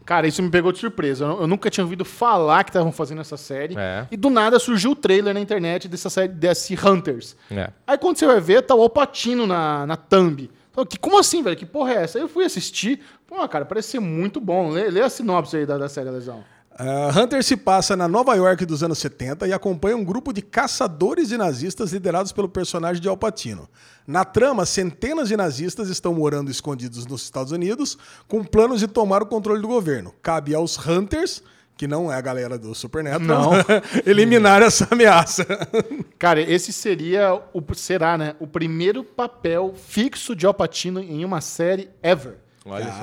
Cara, isso me pegou de surpresa. Eu, eu nunca tinha ouvido falar que estavam fazendo essa série. É. E do nada surgiu o trailer na internet dessa série, desse Hunters. É. Aí quando você vai ver, tá o Alpatino na, na thumb. Que, como assim, velho? Que porra é essa? Aí eu fui assistir. Pô, cara, parece ser muito bom. Lê, lê a sinopse aí da, da série, Lesão. Uh, Hunter se passa na Nova York dos anos 70 e acompanha um grupo de caçadores de nazistas liderados pelo personagem de Al Pacino. Na trama, centenas de nazistas estão morando escondidos nos Estados Unidos com planos de tomar o controle do governo. Cabe aos Hunters, que não é a galera do Supernatural, Não. *laughs* eliminar essa ameaça. *laughs* Cara, esse seria, o, será, né, o primeiro papel fixo de Alpatino em uma série ever.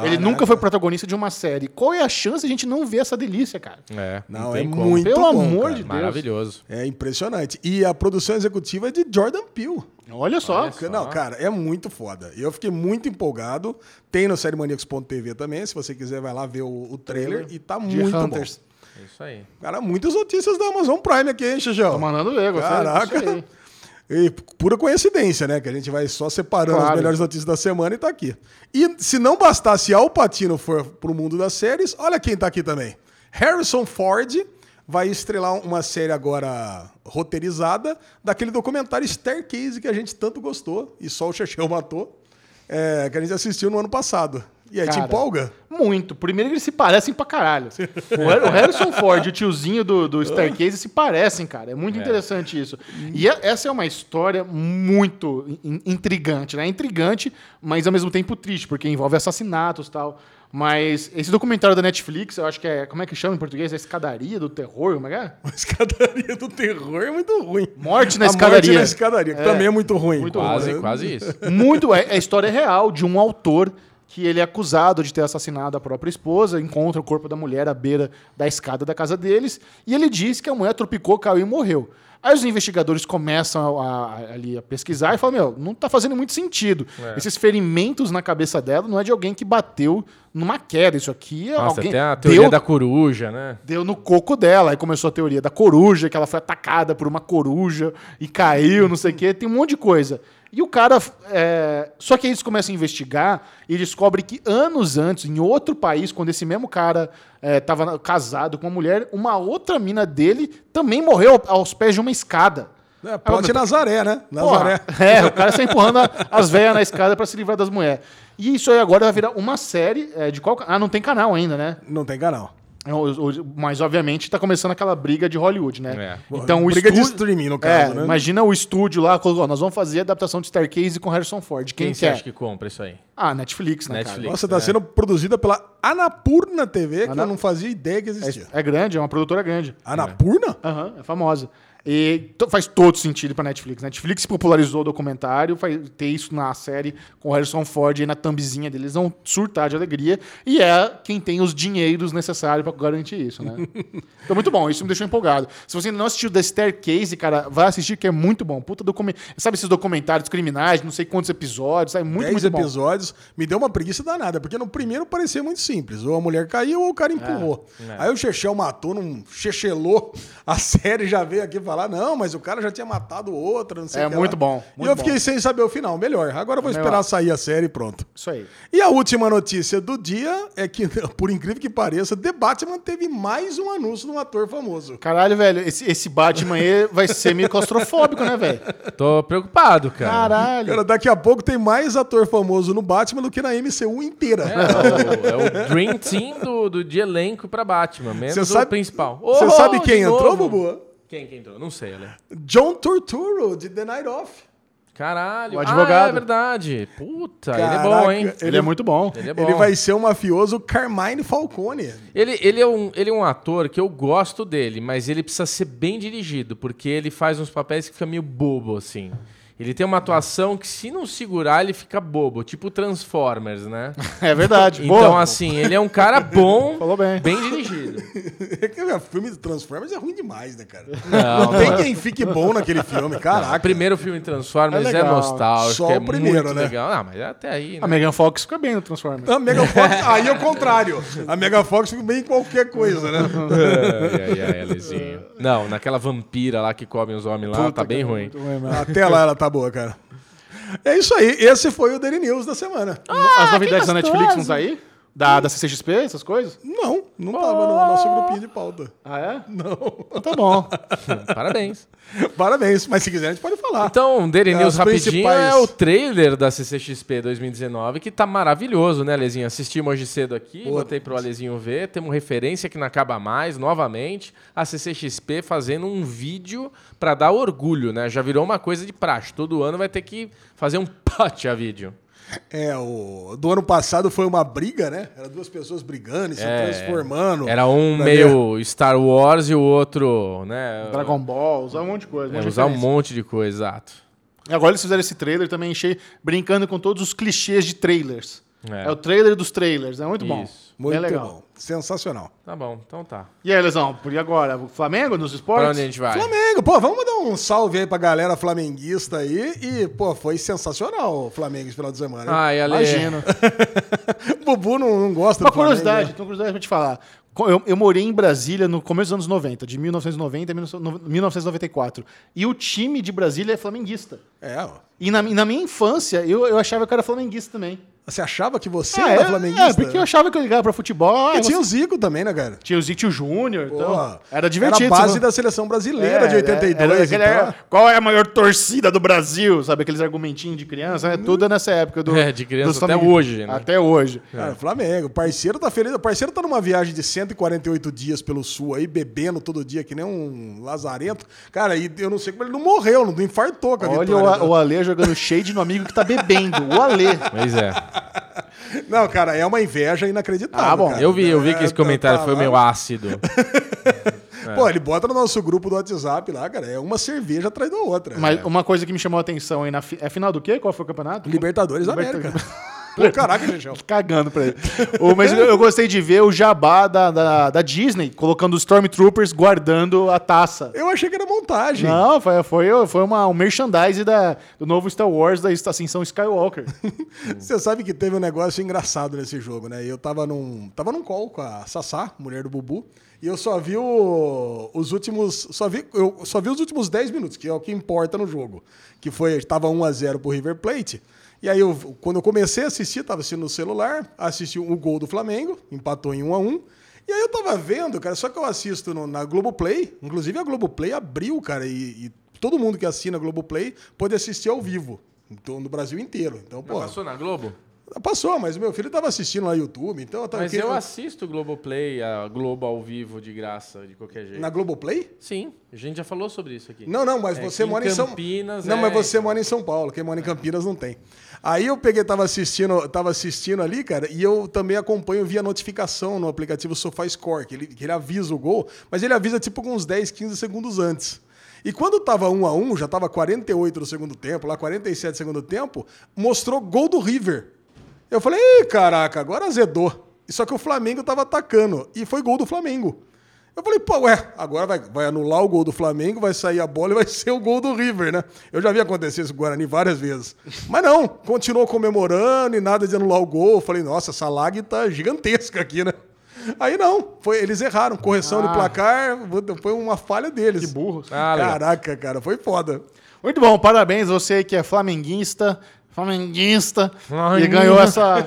Ele nunca foi protagonista de uma série. Qual é a chance de a gente não ver essa delícia, cara? É, Não, é como. muito Pelo bom, amor cara. de Deus. Maravilhoso. É impressionante. E a produção executiva é de Jordan Peele. Olha só. Olha só. Não, cara, é muito foda. Eu fiquei muito empolgado. Tem no SérieManiacos.tv também. Se você quiser, vai lá ver o, o trailer. E tá De muito Hunters. bom. É isso aí. Cara, muitas notícias da Amazon Prime aqui, hein, Xixão? Tô mandando ver, gostei Caraca. E pura coincidência, né? Que a gente vai só separando Claro. as melhores notícias da semana e tá aqui. E se não bastasse Al Pacino for pro mundo das séries, olha quem tá aqui também. Harrison Ford vai estrelar uma série agora roteirizada daquele documentário Staircase que a gente tanto gostou e só o Chechel matou, é, que a gente assistiu no ano passado. E aí, te Cara, empolga? Muito. Primeiro que eles se parecem pra caralho. O Har- o Harrison Ford e o tiozinho do, do Staircase se parecem, cara. É muito interessante isso. E é- essa é uma história muito in- intrigante, né? Intrigante, mas ao mesmo tempo triste, porque envolve assassinatos e tal. Mas esse documentário da Netflix, eu acho que é. Como é que chama em português? A escadaria do terror, como é que é? A *laughs* escadaria do terror é muito ruim. Morte na a escadaria. Morte na escadaria, que É. também é muito ruim. Muito Quase, ruim. quase isso. *laughs* Muito. É, é a história real de um autor que ele é acusado de ter assassinado a própria esposa, encontra o corpo da mulher à beira da escada da casa deles, e ele diz que a mulher tropicou, caiu e morreu. Aí os investigadores começam a, a- ali a pesquisar e falam, meu, não tá fazendo muito sentido. É. Esses ferimentos na cabeça dela não é de alguém que bateu numa queda. Isso aqui é Nossa, alguém... tem a teoria deu, da coruja, né? deu no coco dela. Aí começou a teoria da coruja, que ela foi atacada por uma coruja e caiu, não sei o quê. Tem um monte de coisa. E o cara. é, Só que aí eles começam a investigar e descobrem que anos antes, em outro país, quando esse mesmo cara estava casado com uma mulher, uma outra mina dele também morreu aos pés de uma escada. É, Ponte Nazaré, né? Nazaré. Porra, é, o cara sai empurrando as velhas na escada pra se livrar das mulheres. E isso aí agora vai virar uma série é, de qual. Ah, não tem canal ainda, né? Não tem canal. É, Mas, obviamente, tá começando aquela briga de Hollywood, né? É. Então, o Briga de streaming, no É, caso, né? Imagina o estúdio lá, colocou, nós vamos fazer a adaptação de Staircase com Harrison Ford. Quem, Quem você acha que compra isso aí? Ah, Netflix, né, Netflix. Nossa, tá sendo produzida pela Anapurna TV, que Ana- eu não fazia ideia que cara? existia. É, é grande, é uma produtora grande. Anapurna? Aham, é famosa. E faz todo sentido pra Netflix. Netflix popularizou o documentário, faz, ter isso na série com o Harrison Ford aí na thumbzinha deles, vão surtar de alegria. E é quem tem os dinheiros necessários pra garantir isso, né? *laughs* então, muito bom, isso me deixou empolgado. Se você ainda não assistiu The Staircase, cara, vai assistir que é muito bom. Puta document... Sabe esses documentários criminais, não sei quantos episódios, é muito, 10 muito bom. episódios. Me deu uma preguiça danada, porque no primeiro parecia muito simples. Ou a mulher caiu ou o cara empurrou. É. Aí o Chechel matou, não chechelou. A *laughs* série já veio aqui falar, não, mas o cara já tinha matado outra, não sei É o que muito lá. bom, E muito eu fiquei bom. sem saber o final. Melhor. Agora eu vou Melhor. esperar sair a série e pronto. Isso aí. E a última notícia do dia é que, *laughs* por incrível que pareça, The Batman teve mais um anúncio de um ator famoso. Caralho, velho, esse, esse Batman aí vai ser meio claustrofóbico, né, velho? Tô preocupado, cara. Caralho. Cara, daqui a pouco tem mais ator famoso no Batman do que na MCU inteira. É, o, é o Dream Team do, do, de elenco pra Batman, menos Cê o sabe- principal. Você Oh, sabe quem entrou? Bubu? Quem que entrou? Não sei, Ale. John Turturro, de The Night Off. Caralho. O advogado. Ah, é verdade. Puta, ele é Caraca, bom, hein? Ele é muito bom. Ele é bom. Ele vai ser o mafioso Carmine Falcone. Ele, ele, é um, ele é um ator que eu gosto dele, mas ele precisa ser bem dirigido, porque ele faz uns papéis que fica meio bobo, assim. Ele tem uma atuação que, se não segurar, ele fica bobo, tipo Transformers, né? *laughs* É verdade. Então, Boa. assim, ele é um cara bom, *laughs* Falou bem. dirigido. É que o filme de Transformers é ruim demais, né, cara? Não, Não tem quem fique bom naquele filme, O caraca. primeiro filme Transformers É é, nostálgico, Só é o primeiro, muito né? legal. Ah, mas até aí, A né? Megan Fox fica bem no Transformers. A Mega Fox, *laughs* aí é o contrário. A Mega Fox fica bem em qualquer coisa, né? ai, ai, ai, Alezinho. Não, naquela vampira lá que come os homens lá, Puta, tá bem ruim. ruim. Até lá ela tá boa, cara. É isso aí. Esse foi o Daily News da semana. As novidades da Netflix não saí? Da, da CCXP, essas coisas? Não, não tava no nosso grupinho de pauta. Ah, é? Não. Então tá bom. *laughs* Parabéns. Parabéns. Mas se quiser, a gente pode falar. Então, Daily As News rapidinho principais- é o trailer da CCXP 2019, que tá maravilhoso, né, Alezinho? Assistimos hoje cedo aqui, Pô. botei pro Alezinho ver. Temos referência que não acaba mais, novamente. A CCXP fazendo um vídeo pra dar orgulho, né? Já virou uma coisa de praxe. Todo ano vai ter que fazer um *laughs* pote a vídeo. É, o do ano passado foi uma briga, né? Era duas pessoas brigando e se É, transformando. Era um meio Star Wars e o outro, né? Dragon Ball, usar um monte de coisa. É, monte de usar um monte de coisa, exato. E Agora eles fizeram esse trailer também, enchei, brincando com todos os clichês de trailers. É. É, o trailer dos trailers, é muito bom. Isso. Muito Bem legal. bom. Sensacional. Tá bom, então tá. E aí, Lesão, por e agora? O Flamengo nos Pra esportes? onde a gente vai? Flamengo, pô, vamos dar um salve aí pra galera flamenguista aí. E, pô, foi sensacional o Flamengo esse final de semana. hein? Ai, Ale. Imagino. O *laughs* Bubu não, não gosta Uma do Flamengo, curiosidade, né? tem uma curiosidade pra te falar. Eu, eu morei em Brasília no começo dos anos 90, de 1990 a 1994. E o time de Brasília é flamenguista. É, ó. E na, e na minha infância, eu, eu achava que eu era flamenguista também. Você achava que você Ah, era é, flamenguista? É, porque eu achava que eu ligava pra futebol. ah, Porque tinha você- o Zico também, né, cara? tinha o Zico Júnior, Pô, então era divertido. Era a base você- da seleção brasileira É, de 82. era aquele- então. Qual é a maior torcida do Brasil? Sabe aqueles argumentinhos de criança? né? Tudo nessa época. Do, É, de criança até hoje, né? Até hoje. Cara, Flamengo, o parceiro tá feliz. O parceiro tá numa viagem de 148 dias pelo sul aí, bebendo todo dia, que nem um lazarento. Cara, e eu não sei como ele não morreu, não infartou com a Olha vitória. o, o Ale jogando shade no amigo que tá bebendo. O Ale. Pois é. Não, cara, é uma inveja inacreditável. Ah, bom. cara. Eu vi, eu vi que É, esse comentário tá foi lá. meio ácido. *laughs* Pô, ele bota no nosso grupo do WhatsApp lá, cara. É uma cerveja atrás da outra. Mas É. uma coisa que me chamou a atenção aí na fi- é final do quê? Qual foi o campeonato? Libertadores da América. Pô, caraca, Chechel. *laughs* Cagando pra ele. O- mas eu, eu gostei de ver o jabá da, da, da Disney colocando os Stormtroopers guardando a taça. Eu achei que era montagem. Não, foi, foi, foi uma, um merchandise da, do novo Star Wars da Ascensão Skywalker. *laughs* Você sabe que teve um negócio engraçado nesse jogo, né? Eu tava num, tava num call com a Sassá, mulher do Bubu, e eu só vi o- os últimos, só vi, eu só vi os últimos 10 minutos, que é o que importa no jogo, que foi tava 1 a 0 pro River Plate. E aí eu, quando eu comecei a assistir, tava assistindo no celular, assisti o gol do Flamengo, empatou em 1 a 1. E aí eu tava vendo, cara, só que eu assisto no- na Globoplay, inclusive a Globoplay abriu, cara, e, e todo mundo que assina a Globoplay pode assistir ao vivo. Então, no Brasil inteiro. Então, pô, Passou na Globo? Passou, mas meu filho tava assistindo lá no YouTube, então eu tava Mas aqui- eu assisto Globoplay, a Globo ao vivo de graça, de qualquer jeito. na Globoplay? Sim, a gente já falou sobre isso aqui. Não, não, mas É você em mora em São Campinas, Não, é, mas você mora em São Paulo, quem mora em Campinas não tem. Aí eu peguei, tava assistindo, tava assistindo ali, cara, e eu também acompanho via notificação no aplicativo SofaScore, que ele, que ele avisa o gol, mas ele avisa tipo com uns 10, 15 segundos antes. E quando tava 1 a 1 já tava 48 do segundo tempo, lá 47 do segundo tempo, mostrou gol do River. Eu falei, caraca, agora azedou. Só que o Flamengo tava atacando. E foi gol do Flamengo. Eu falei, pô, ué, agora vai, vai anular o gol do Flamengo, vai sair a bola e vai *laughs* ser o gol do River, né? Eu já vi acontecer isso com o Guarani várias vezes. Mas não, continuou comemorando e nada de anular o gol. Eu falei, nossa, essa lag tá gigantesca aqui, né? Aí não, foi, eles erraram. Correção de Ah. placar, foi uma falha deles. Que burros. Ah. Caraca, cara, foi foda. Muito bom, parabéns você que é flamenguista, flamenguista, e ganhou *laughs* essa,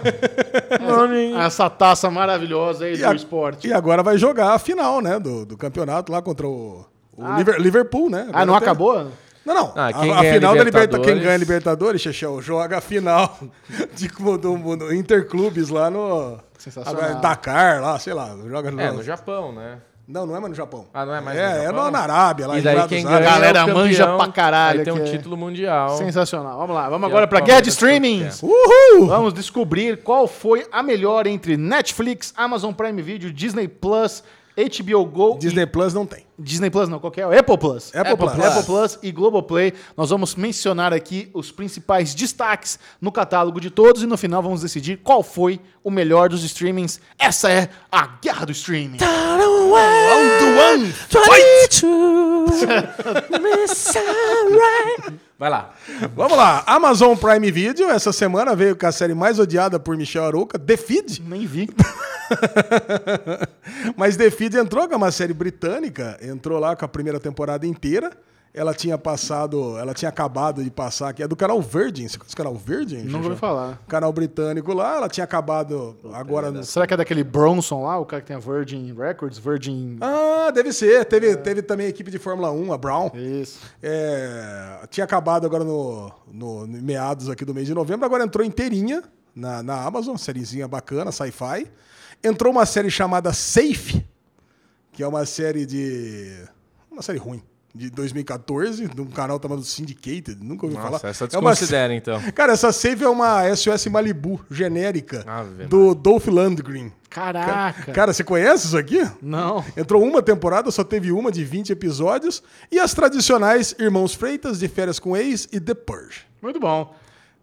essa taça maravilhosa aí E, do a- esporte. e agora vai jogar a final, né, do, do campeonato lá contra o, o Ah. Liver- Liverpool, né? Ah, não Agora tem- acabou? Não, não. Ah, a, quem a ganha final da Libertadores, quem ganha a Libertadores, Chechel, joga a final *laughs* de, do, do Interclubes lá no Sensacional. agora, Dakar, lá, sei lá. Joga É, no Japão, né? Não, não é mais no Japão. Ah, não é mais é, no É no- na Arábia, lá E em daí quem ganha Galera é o campeão, manja pra caralho Aí tem um aqui. título mundial. Sensacional. Vamos lá, vamos E agora a para Palmeiras Get Streamings. Uhul! Vamos descobrir qual foi a melhor entre Netflix, Amazon Prime Video, Disney Plus, HBO Go Disney Plus não tem. e Disney Plus não, qual que é? O Apple Plus. Apple Plus. Apple Plus e Globoplay. Nós vamos mencionar aqui os principais destaques no catálogo de todos e no final vamos decidir qual foi o melhor dos streamings. Essa é a guerra do streaming. Round one! Vai lá. Vamos lá, Amazon Prime Video, essa semana veio com a série mais odiada por Michel Arouca, The Feed. Nem vi. *laughs* Mas The Feed entrou, que é uma série britânica, entrou lá com a primeira temporada inteira. Ela tinha passado, ela tinha acabado de passar, que é do canal Virgin. Você conhece o canal Virgin? Não vou falar. Canal britânico lá, ela tinha acabado agora no. Será que é daquele Bronson lá, o cara que tem a Virgin Records? Virgin. Ah, deve ser. Teve, teve também a equipe de Fórmula 1, a Brown. Isso. É, tinha acabado agora no, no- no meados aqui do mês de novembro, agora entrou inteirinha na, na Amazon, sériezinha bacana, sci-fi. Entrou uma série chamada Safe, que é uma série de. Uma série ruim. De 2014, de um canal chamado Syndicated, nunca ouvi Nossa, falar. essa é uma, desconsidera, então. *laughs* Cara, essa Safe é uma SOS Malibu genérica Ave do Dolph Lundgren. Caraca. Cara, você conhece isso aqui? Não. Entrou uma temporada, só teve uma de 20 episódios. E as tradicionais Irmãos Freitas, De Férias com Ex e The Purge. Muito bom.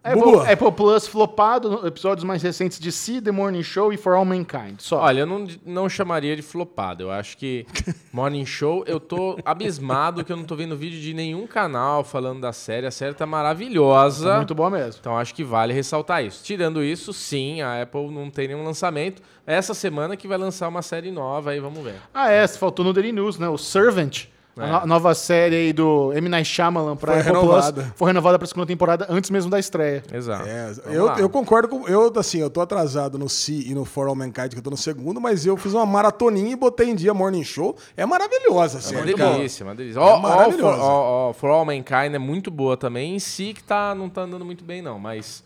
Apple, Apple Plus flopado, episódios mais recentes de See, The Morning Show e For All Mankind. Só. Olha, eu não, não chamaria de flopado. Eu acho que *laughs* Morning Show, eu tô abismado que eu não tô vendo vídeo de nenhum canal falando da série. A série tá maravilhosa. Muito boa mesmo. Então acho que vale ressaltar isso. Tirando isso, sim, a Apple não tem nenhum lançamento. Essa semana que vai lançar uma série nova aí, vamos ver. Ah, é, faltou no Daily News, né? O Servant, É. no- nova série aí do M. Night Shyamalan pra Foi Apple renovada. Plus. Foi renovada pra segunda temporada antes mesmo da estreia. Exato. É, eu, lá. eu concordo com. Eu, assim, eu tô atrasado no See e no For All Mankind, que eu tô no segundo, mas eu fiz uma maratoninha e botei em dia Morning Show. É maravilhosa, É assim. uma muito bom. delícia, uma delícia. Ó, ó, maravilhosa. For, ó, ó, For All Mankind é muito boa também. Em si que tá, não tá andando muito bem, não. Mas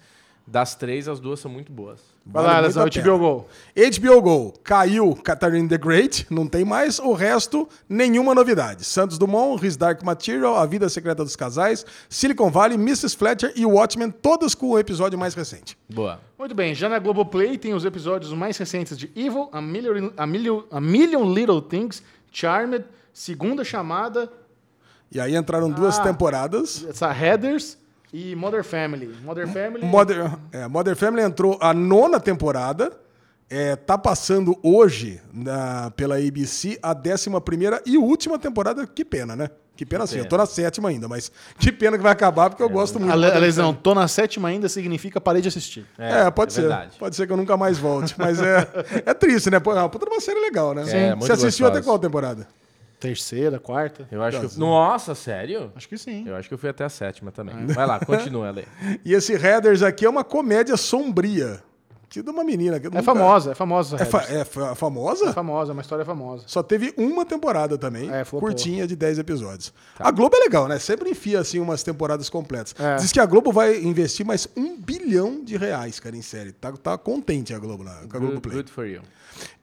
das três, as duas são muito boas. Vai Vale lá, Lesão, HBO Go. HBO Go, caiu Catherine the Great, não tem mais. O resto, nenhuma novidade. Santos Dumont, His Dark Material, A Vida Secreta dos Casais, Silicon Valley, Mrs. Fletcher e Watchmen, todas com o episódio mais recente. Boa. Muito bem, já na Globoplay tem os episódios mais recentes de Evil, A Million, a Million, a Million Little Things, Charmed, Segunda Chamada, E aí entraram duas Ah. temporadas. essa Headers E Mother Family. Mother Family. Mother, é, Mother Family entrou a nona temporada. É, tá passando hoje na- pela ABC a décima primeira e última temporada. Que pena, né? Que pena sim. Eu tô na sétima ainda, mas que pena que vai acabar porque eu gosto muito. A, a lesão, tô na sétima ainda significa parei de assistir. É, pode ser. verdade. Pode ser que eu nunca mais volte. Mas é, é triste, né? Pô, é uma puta de uma série legal, né? É, muito Você assistiu gostosa. até qual temporada? Terceira, quarta. Eu acho que. eu- Nossa, sério? Acho que sim. Eu acho que eu fui até a sétima também. Vai lá, continua, Ale. *laughs* E esse Headers aqui é uma comédia sombria. Que de uma menina. Que É famosa, é famosa. É, fa- é fa- famosa? É famosa, uma história famosa. Só teve uma temporada também, É, curtinha de 10 episódios. A Globo é legal, né? Sempre enfia assim umas temporadas completas. É. Diz que a Globo vai investir mais um bilhão de reais, cara, em série. Tá, tá contente a Globo, lá, com a Globo Play. good for you.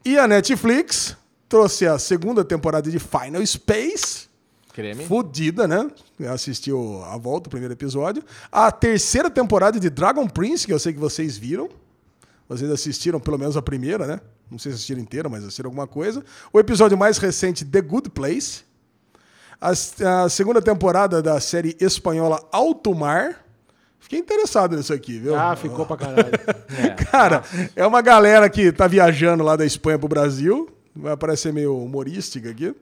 E a Netflix trouxe a segunda temporada de Final Space. Creme. Fodida, né? Assistiu a volta, o primeiro episódio. A terceira temporada de Dragon Prince, que eu sei que vocês viram. Vocês assistiram pelo menos a primeira, né? Não sei se assistiram inteira, mas assistiram alguma coisa. O episódio mais recente, The Good Place. A, a segunda temporada da série espanhola Alto Mar. Fiquei interessado nisso aqui, viu? Ah, ficou pra caralho. *laughs* Cara, é uma galera que tá viajando lá da Espanha pro Brasil. Vai parecer meio humorística aqui.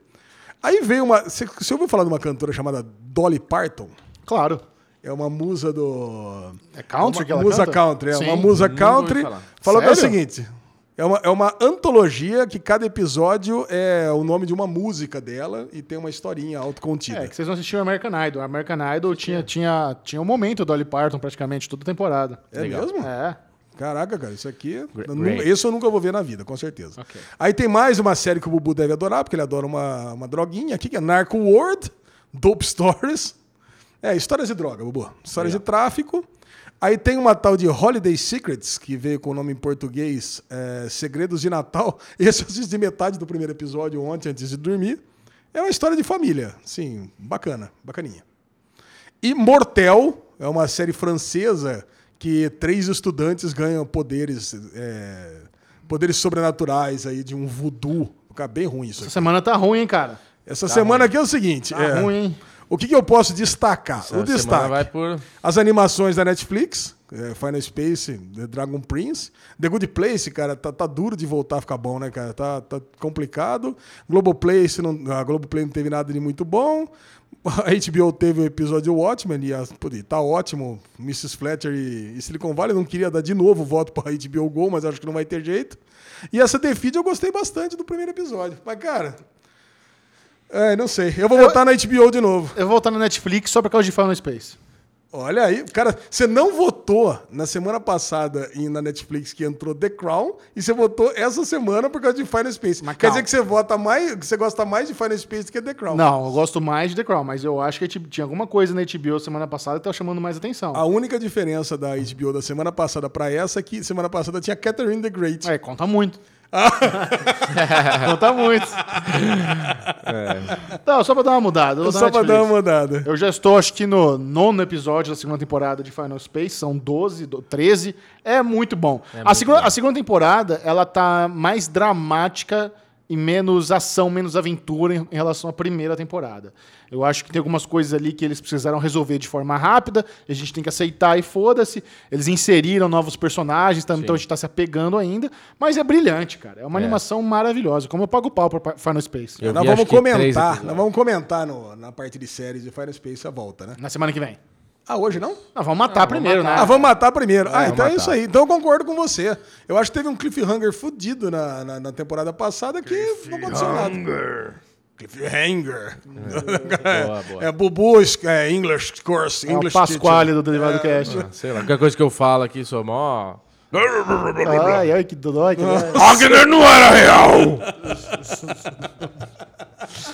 Aí veio uma. Você, você ouviu falar de uma cantora chamada Dolly Parton? claro. É uma musa do. É country uma que ela musa canta? country, é Sim. uma musa nunca ouvi country. falar. Falou que é o Sério? seguinte: é uma, é uma antologia que cada episódio é o nome de uma música dela e tem uma historinha autocontida. É, que vocês não assistiram American Idol. American Idol tinha, tinha, tinha um momento do Dolly Parton praticamente toda temporada. É Legal. mesmo? É. Caraca, cara, isso aqui. Great. nunca- esse eu nunca vou ver na vida, com certeza. Ok. Aí tem mais uma série que o Bubu deve adorar, porque ele adora uma, uma droguinha aqui, que é Narco World, Dope Stories. É, histórias de droga, Bubu. Histórias de tráfico. Aí tem uma tal de Holiday Secrets, que veio com o nome em português é, Segredos de Natal. *laughs* Esse eu assisti metade do primeiro episódio ontem, antes de dormir. É uma história de família. Sim, bacana, bacaninha. E Mortel é uma série francesa que três estudantes ganham poderes, é, poderes sobrenaturais aí de um voodoo. Fica bem ruim isso Essa aqui. semana tá ruim, hein, cara. Essa semana aqui é o seguinte. Tá é, ruim, hein? O que, que eu posso destacar? Essa o destaque. vai por. As animações da Netflix, é, Final Space, The Dragon Prince. The Good Place, cara, tá, tá duro de voltar a ficar bom, né, cara? Tá, tá complicado. Globoplay, se não, a Globoplay não teve nada de muito bom. *laughs* A HBO teve o episódio Watchmen e pô, e tá ótimo. Mrs. Fletcher e, e Silicon Valley. Não queria dar de novo voto pra HBO Go, mas acho que não vai ter jeito. E essa The Feed eu gostei bastante do primeiro episódio. Mas, cara... É, não sei. Eu vou votar na HBO de novo. Eu vou voltar na Netflix só por causa de Final Space. Olha aí, cara, você não votou na semana passada na Netflix que entrou The Crown e você votou essa semana por causa de Final Space. Mas Quer calma. dizer que você vota mais, que você gosta mais de Final Space do que The Crown. Não, eu gosto mais de The Crown, mas eu acho que tinha alguma coisa na HBO semana passada que tá chamando mais atenção. A única diferença da HBO da semana passada pra essa é que semana passada tinha Catherine the Great. É, conta muito. *laughs* conta muito. Então, só pra dar uma mudada. Só pra dar uma mudada. Eu já estou, acho que no nono episódio da segunda temporada de Final Space, são 12, do- 13. É muito bom. a, muito segunda, bom. a segunda temporada, ela tá mais dramática e menos ação, menos aventura em, relação à primeira temporada. Eu acho que tem algumas coisas ali que eles precisaram resolver de forma rápida, e a gente tem que aceitar e foda-se. Eles inseriram novos personagens, então então a gente tá se apegando ainda, mas é brilhante, cara. É uma É. animação maravilhosa. Como eu pago pau pra Final Space. Eu nós vi, vamos comentar, nós vamos comentar no- na parte de séries de Final Space a volta, né? Na semana que vem. Ah, hoje não? Não, vamos matar primeiro, Ah, né? vamos matar primeiro. ah, vamos então é matar. isso aí. Então eu concordo com você. Eu acho que teve um cliffhanger fudido na, na, na temporada passada que não aconteceu nada. Cliffhanger. Boa, boa. É Bubu é, English course. É o English Pasquale do Derivado Cast. Sei lá, qualquer coisa que eu falo aqui, sou mó. Ai, ai, que dodói. Que *laughs* dói. Wagner não era real! *laughs*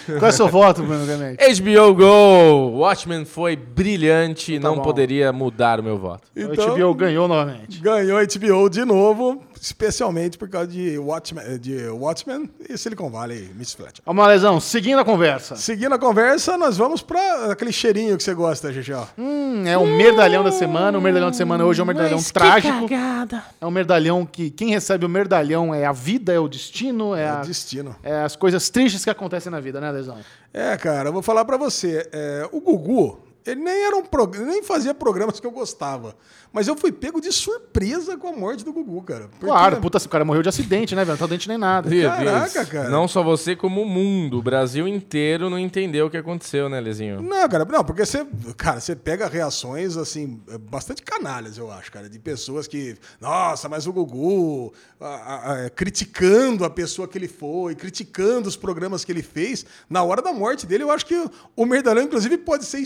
Qual é o seu voto, Bruno Clemente? HBO Go! Watchmen foi brilhante, Tá não bom. poderia mudar o meu voto. Então, O HBO ganhou novamente. ganhou HBO de novo, especialmente por causa de Watchmen, de Watchmen e Silicon Valley, Miss Fletcher. Vamos lá, Lesão. Seguindo a conversa. Seguindo a conversa, nós vamos para aquele cheirinho que você gosta, GG. Hum, é o merdalhão da semana. O merdalhão da semana hoje é um merdalhão trágico. É um merdalhão que quem recebe o merdalhão é a vida, é o destino, é, a- Destino. é as coisas tristes que acontecem na vida, né, Lesão? É, cara, eu vou falar pra você. é, o Gugu, Ele nem era um prog... nem fazia programas que eu gostava. Mas eu fui pego de surpresa com a morte do Gugu, cara. Porque- Claro, puta, o cara morreu de acidente, né, velho? Não tá dente nem nada. Caraca, Deus. cara. Não só você, como o mundo. O Brasil inteiro não entendeu o que aconteceu, né, Lezinho? Não, cara, não, porque você, cara, você pega reações assim, é, bastante canalhas, eu acho, cara, de pessoas que, nossa, mas o Gugu, a- a- a- criticando a pessoa que ele foi, criticando os programas que ele fez, na hora da morte dele, eu acho que o Merdalhão, inclusive, pode ser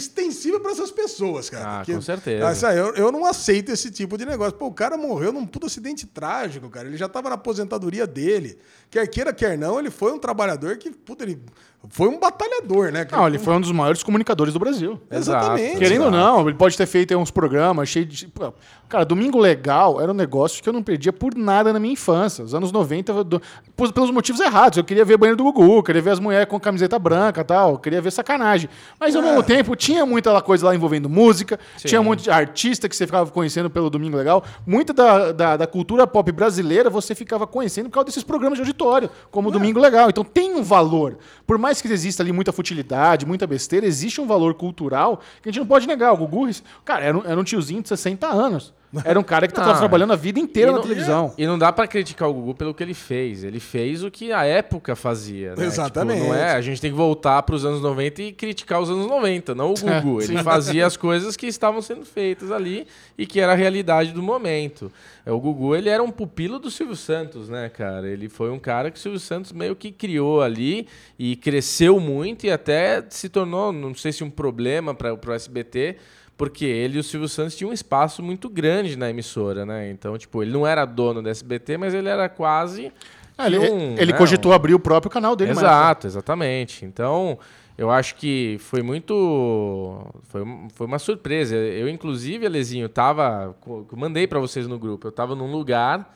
extensível para essas pessoas, cara. Ah, com certeza. assim, eu, eu não aceito esse tipo de negócio. Pô, o cara morreu num puto acidente trágico, cara. Ele já tava na aposentadoria dele. Quer queira, quer não, ele foi um trabalhor que, puta, ele foi um batalhador, né? cara? Não, ele foi um dos maiores comunicadores do Brasil. Exatamente. Exato. Querendo ou não, ele pode ter feito uns programas cheios de. Cara, Domingo Legal era um negócio que eu não perdia por nada na minha infância. Os anos 90, do- pelos motivos errados. Eu queria ver banheiro do Gugu, queria ver as mulheres com camiseta branca e tal, queria ver sacanagem. Mas ao mesmo tempo, tinha muita coisa lá envolvendo música, tinha muito de artista que você ficava conhecendo pelo Domingo Legal. Muita da, da, da cultura pop brasileira você ficava conhecendo por causa desses programas de auditório, como o Domingo Legal. Então tem um valor. Por mais que exista ali muita futilidade, muita besteira, existe um valor cultural que a gente não pode negar. O Gugu, cara, era um, era um tiozinho de 60 anos. *laughs* Era um cara que estava Ah, trabalhando a vida inteira na não- televisão. E não dá pra criticar o Gugu pelo que ele fez. Ele fez o que a época fazia. Né? Exatamente. Tipo, não é? A gente tem que voltar pros anos 90 e criticar os anos 90, não o *laughs* Gugu. Ele fazia as coisas que estavam sendo feitas ali e que era a realidade do momento. É, O Gugu, ele era um pupilo do Silvio Santos, né, cara? Ele foi um cara que o Silvio Santos meio que criou ali e cresceu muito e até se tornou, não sei se um problema para o SBT, porque ele e o Silvio Santos tinham um espaço muito grande na emissora, né? Então, tipo, ele não era dono da SBT, mas ele era quase. Ah, ele, um, ele né, cogitou abrir o próprio canal dele. época. Exato, exatamente. Então, eu acho que foi muito. Foi, foi uma surpresa. Eu, inclusive, Alezinho, tava. Mandei pra vocês no grupo. Eu tava num lugar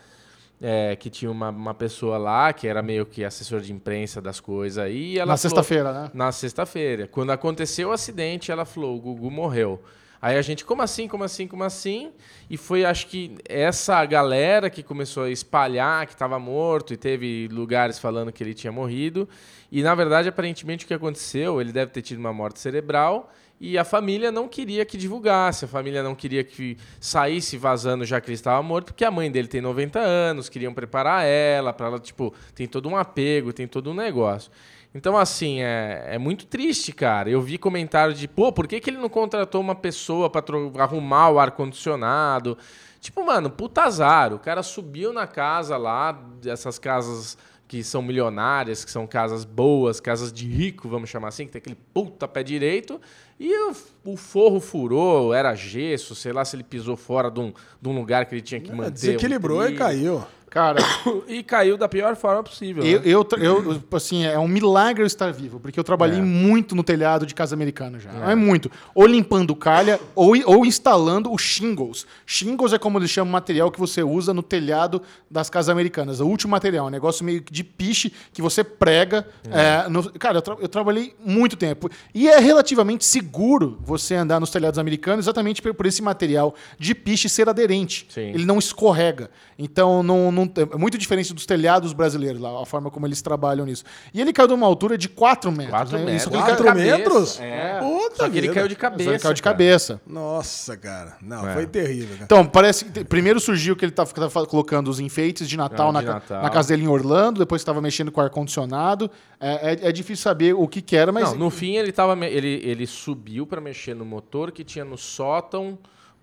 é, que tinha uma, uma pessoa lá que era meio que assessor de imprensa das coisas e ela Na sexta-feira, né? na sexta-feira. Quando aconteceu o acidente, ela falou: o Gugu morreu. Aí a gente, como assim, como assim, como assim? E foi, acho que, essa galera que começou a espalhar que estava morto e teve lugares falando que ele tinha morrido. E, na verdade, aparentemente, o que aconteceu, ele deve ter tido uma morte cerebral e a família não queria que divulgasse, a família não queria que saísse vazando já que ele estava morto, porque a mãe dele tem 90 anos, queriam preparar ela, para ela, tipo, tem todo um apego, tem todo um negócio. Então, assim, é, é muito triste, cara. Eu vi comentário de, pô, por que, que ele não contratou uma pessoa pra arrumar o ar-condicionado? Tipo, mano, puta azar. O cara subiu na casa lá, dessas casas que são milionárias, que são casas boas, casas de rico, vamos chamar assim, que tem aquele puta pé direito, e o, o forro furou, era gesso, sei lá se ele pisou fora de um, de um lugar que ele tinha que manter. um Desequilibrou e trilho. caiu. Cara, *coughs* E caiu da pior forma possível. eu, né? eu, eu, assim, é um milagre eu estar vivo, porque eu trabalhei É. muito no telhado de casa americana já. É. muito. Ou limpando calha, ou, ou instalando os shingles. Shingles é como eles chamam o material que você usa no telhado das casas americanas. O último material, um negócio meio de piche que você prega. é, no- cara, eu, tra- eu trabalhei muito tempo. E é relativamente seguro você andar nos telhados americanos exatamente por, por esse material de piche ser aderente. Sim. Ele não escorrega. Então, não, não, é muito diferente dos telhados brasileiros, lá, a forma como eles trabalham nisso. E ele caiu de uma altura de 4 metros. 4 né? metros. Isso que ele Quatro caiu, cabeça. metros? É. Puta Só que ele caiu de Só cabeça. ele caiu de cara. cabeça. Nossa, cara. Não, É. foi terrível, cara. Então, parece que primeiro surgiu que ele estava colocando os enfeites de Natal, Ah, na, de Natal. na casa dele em Orlando, depois estava mexendo com o ar-condicionado. É, é- é difícil saber o que, que era, mas. Não, no fim ele tava ele, ele subiu pra mexer no motor que tinha no sótão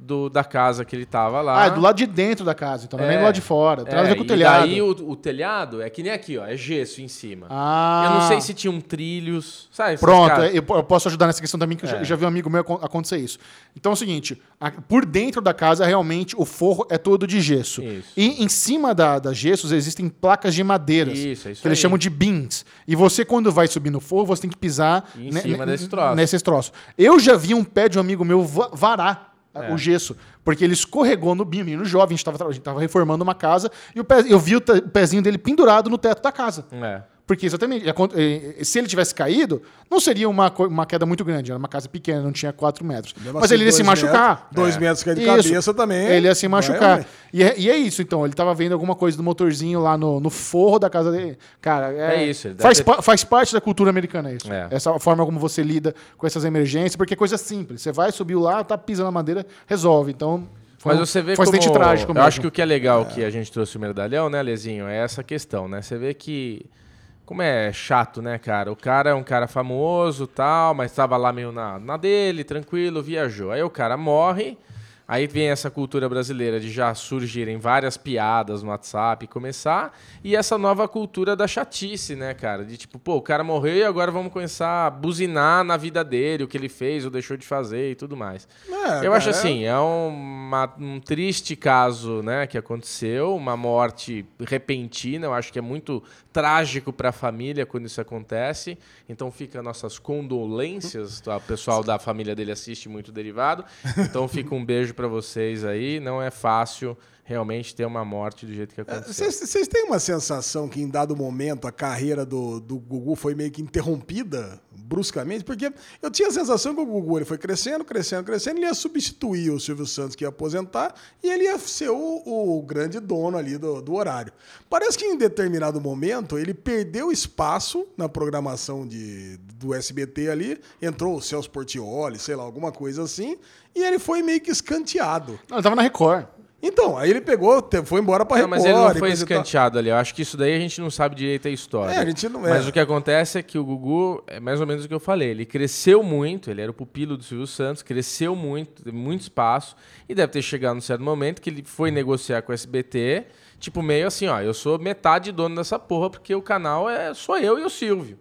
do, da casa que ele tava lá. Ah, é do lado de dentro da casa, então não é nem É. do lado de fora. Tem nada a ver com o e telhado. daí o, o telhado é que nem aqui, ó, é gesso em cima. Ah. Eu não sei se tinham trilhos, sabe? Pronto, eu, eu posso ajudar nessa questão também, que eu já- É. eu já vi um amigo meu acon- acontecer isso. Então é o seguinte: a- por dentro da casa, realmente, o forro é todo de gesso. Isso. E em cima da, das gessos existem placas de madeiras. Isso, é isso que eles aí. chamam de beams. E você, quando vai subir no forro, você tem que pisar Em cima desse troço. nesses troços. Eu já vi um pé de um amigo meu va- varar. É. O gesso. Porque ele escorregou no BIM, no jovem, a gente estava tava reformando uma casa, e o pé- eu vi o pezinho dele pendurado no teto da casa. É. Porque exatamente, se ele tivesse caído, não seria uma, uma queda muito grande, era uma casa pequena, não tinha 4 metros. Mesmo Mas assim, ele ia se machucar. metros, dois É. metros cair de Isso. cabeça também. Ele ia se machucar. E é, e é isso, então. Ele tava vendo alguma coisa do motorzinho lá no, no forro da casa dele. Cara, é, É isso, Faz, ter- pa- faz parte da cultura americana isso. É. Essa forma como você lida com essas emergências, porque é coisa simples. Você vai, subiu lá, tá pisando na madeira, resolve. Então. Foi Mas você vê foi um como... trágico Eu mesmo. acho que o que é legal que a gente trouxe o medalhão, né, Lezinho, é essa questão, né? Você vê que... Como é chato, né, cara? O cara é um cara famoso tal, mas tava lá meio na, na dele, tranquilo, viajou. Aí o cara morre, aí vem essa cultura brasileira de já surgirem várias piadas no WhatsApp e começar, e essa nova cultura da chatice, né, cara? De tipo, pô, o cara morreu e agora vamos começar a buzinar na vida dele, o que ele fez ou deixou de fazer e tudo mais. É, Eu acho cara, assim, é uma- um triste caso, né, que aconteceu, uma morte repentina. Eu acho que é muito trágico para a família quando isso acontece. Então fica nossas condolências. tá? O pessoal da família dele assiste muito derivado. Então fica um beijo para vocês aí. Não é fácil realmente ter uma morte do jeito que aconteceu. Vocês vocês têm uma sensação que em dado momento a carreira do, do Gugu foi meio que interrompida bruscamente? Porque eu tinha a sensação que o Gugu ele foi crescendo, crescendo, crescendo, ele ia substituir o Silvio Santos que ia aposentar e ele ia ser o, o grande dono ali do, do horário. Parece que em determinado momento ele perdeu espaço na programação de, do SBT ali, entrou o Celso Portioli, sei lá, alguma coisa assim, e ele foi meio que escanteado. Não, ele tava na Record. Então, aí ele pegou, foi embora pra Não, Record. mas ele não foi escanteado ali. Eu acho que isso daí a gente não sabe direito a história. É, a gente não- é. Mas o que acontece é que o Gugu, é mais ou menos o que eu falei, ele cresceu muito, ele era o pupilo do Silvio Santos, cresceu muito, teve muito espaço, e deve ter chegado num certo momento que ele foi negociar com o SBT, tipo, meio assim, ó, eu sou metade dono dessa porra, porque o canal é só eu e o Silvio.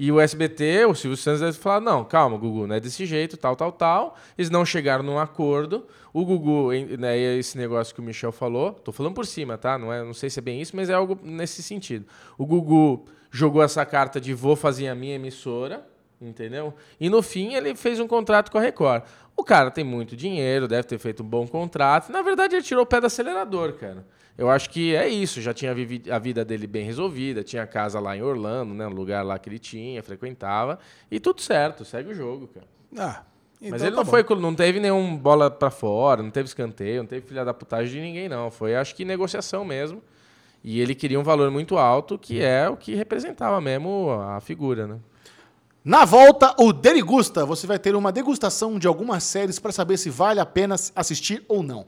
E o SBT, o Silvio Santos deve falar: não, calma, Gugu, não é desse jeito, tal, tal, tal. Eles não chegaram num acordo. O Gugu, né, esse negócio que o Michel falou, tô falando por cima, tá? Não, é, não sei se é bem isso, mas é algo nesse sentido. O Gugu jogou essa carta de vou fazer a minha emissora, entendeu? E no fim ele fez um contrato com a Record. O cara tem muito dinheiro, deve ter feito um bom contrato. Na verdade, ele tirou o pé do acelerador, cara. Eu acho que é isso, já tinha a vida dele bem resolvida, tinha casa lá em Orlando, né, no lugar lá que ele tinha, frequentava, e tudo certo, segue o jogo, cara. Ah, Mas então ele tá não bom. foi, não teve nenhum bola pra fora, não teve escanteio, não teve filha da putagem de ninguém não, foi acho que negociação mesmo. E ele queria um valor muito alto, que é o que representava mesmo a figura, né? Na volta, o Derigusta. Você vai ter uma degustação de algumas séries para saber se vale a pena assistir ou não.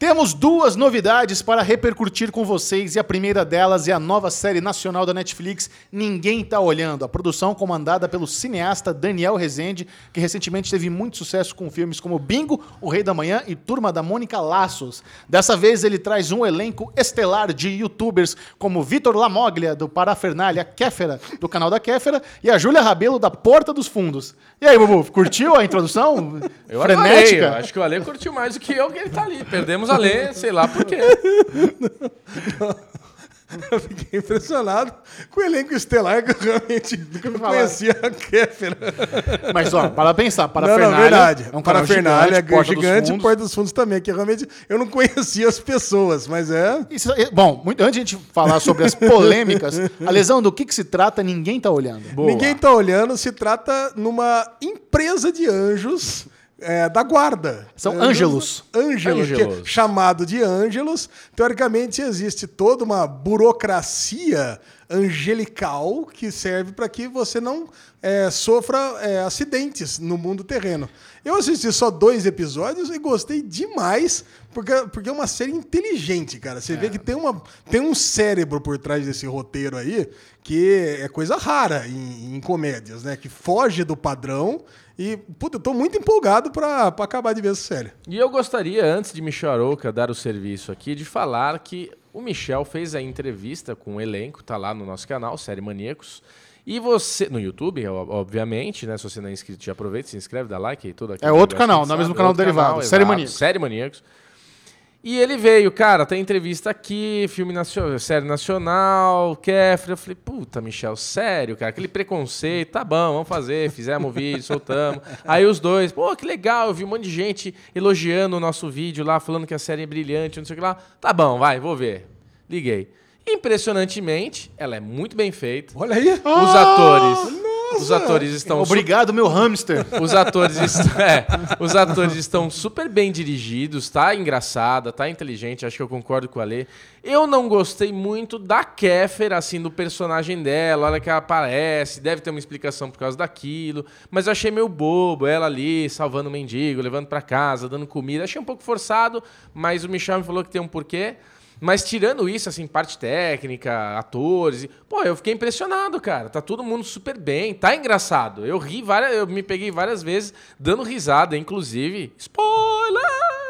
Temos duas novidades para repercutir com vocês e a primeira delas é a nova série nacional da Netflix, Ninguém Tá Olhando. A produção comandada pelo cineasta Daniel Rezende, que recentemente teve muito sucesso com filmes como Bingo, O Rei da Manhã e Turma da Mônica Laços. Dessa vez ele traz um elenco estelar de youtubers como Vitor Lamoglia, do Parafernália Kéfera, do canal da Kéfera, e a Júlia Rabelo, da Porta dos Fundos. E aí, Bubu, curtiu a introdução? Eu adorei, eu acho que o Ale curtiu mais do que eu, que ele tá ali. Perdemos Ale, sei lá por quê. Eu fiquei impressionado com o elenco estelar que eu realmente nunca falar. conhecia a Kéfera. Mas, ó, para pensar, Não, Parafernália não, verdade. é um canal Parafernália, gigante, Porta dos gigante, Fundos. Porta dos Fundos também, que realmente eu não conhecia as pessoas, mas é... Isso- é- bom, muito, antes de a gente falar sobre as polêmicas, a lesão do que, que se trata, ninguém tá olhando. Ninguém tá olhando, se trata numa empresa de anjos é, da guarda. São Anjos- ângelos. Ângelos, que é chamado de ângelos. Teoricamente, existe toda uma burocracia angelical que serve para que você não é, sofra é, acidentes no mundo terreno. Eu assisti só dois episódios e gostei demais, porque, porque é uma série inteligente, cara. Você vê que tem, uma, tem um cérebro por trás desse roteiro aí, que é coisa rara em, em comédias, né? Que foge do padrão. E, puta, eu tô muito empolgado pra, pra acabar de ver essa série. E eu gostaria, antes de Michel Arouca dar o serviço aqui, de falar que o Michel fez a entrevista com o elenco, tá lá no nosso canal, Série Maníacos. E você, no YouTube, obviamente, né? Se você não é inscrito, já aproveita, se inscreve, dá like e tudo aquilo. É outro canal, não é mesmo saber, canal outro derivado, Série exato, Maníacos. Série Maníacos. E ele veio, cara, tem entrevista aqui, filme nacional, série nacional, Kefra. Eu falei, puta, Michel, sério, cara, aquele preconceito, tá bom, vamos fazer, fizemos o vídeo, soltamos. Aí os dois, pô, que legal, eu vi um monte de gente elogiando o nosso vídeo lá, falando que a série é brilhante, não sei o que lá. Tá bom, vai, vou ver. Liguei. Impressionantemente, ela é muito bem feita. Olha aí. Os atores Os atores estão su- Obrigado, meu hamster. Os atores, est- *laughs* é, os atores estão super bem dirigidos, tá engraçada, tá inteligente, acho que eu concordo com a Lê. Eu não gostei muito da Kéfera, assim, do personagem dela, olha que ela aparece, deve ter uma explicação por causa daquilo, mas eu achei meio bobo, ela ali salvando o mendigo, levando pra casa, dando comida, achei um pouco forçado, mas o Michel me falou que tem um porquê. Mas tirando isso, assim, parte técnica, atores, pô, eu fiquei impressionado, cara. Tá todo mundo super bem, tá engraçado. Eu ri várias, eu me peguei várias vezes dando risada, inclusive, spoiler,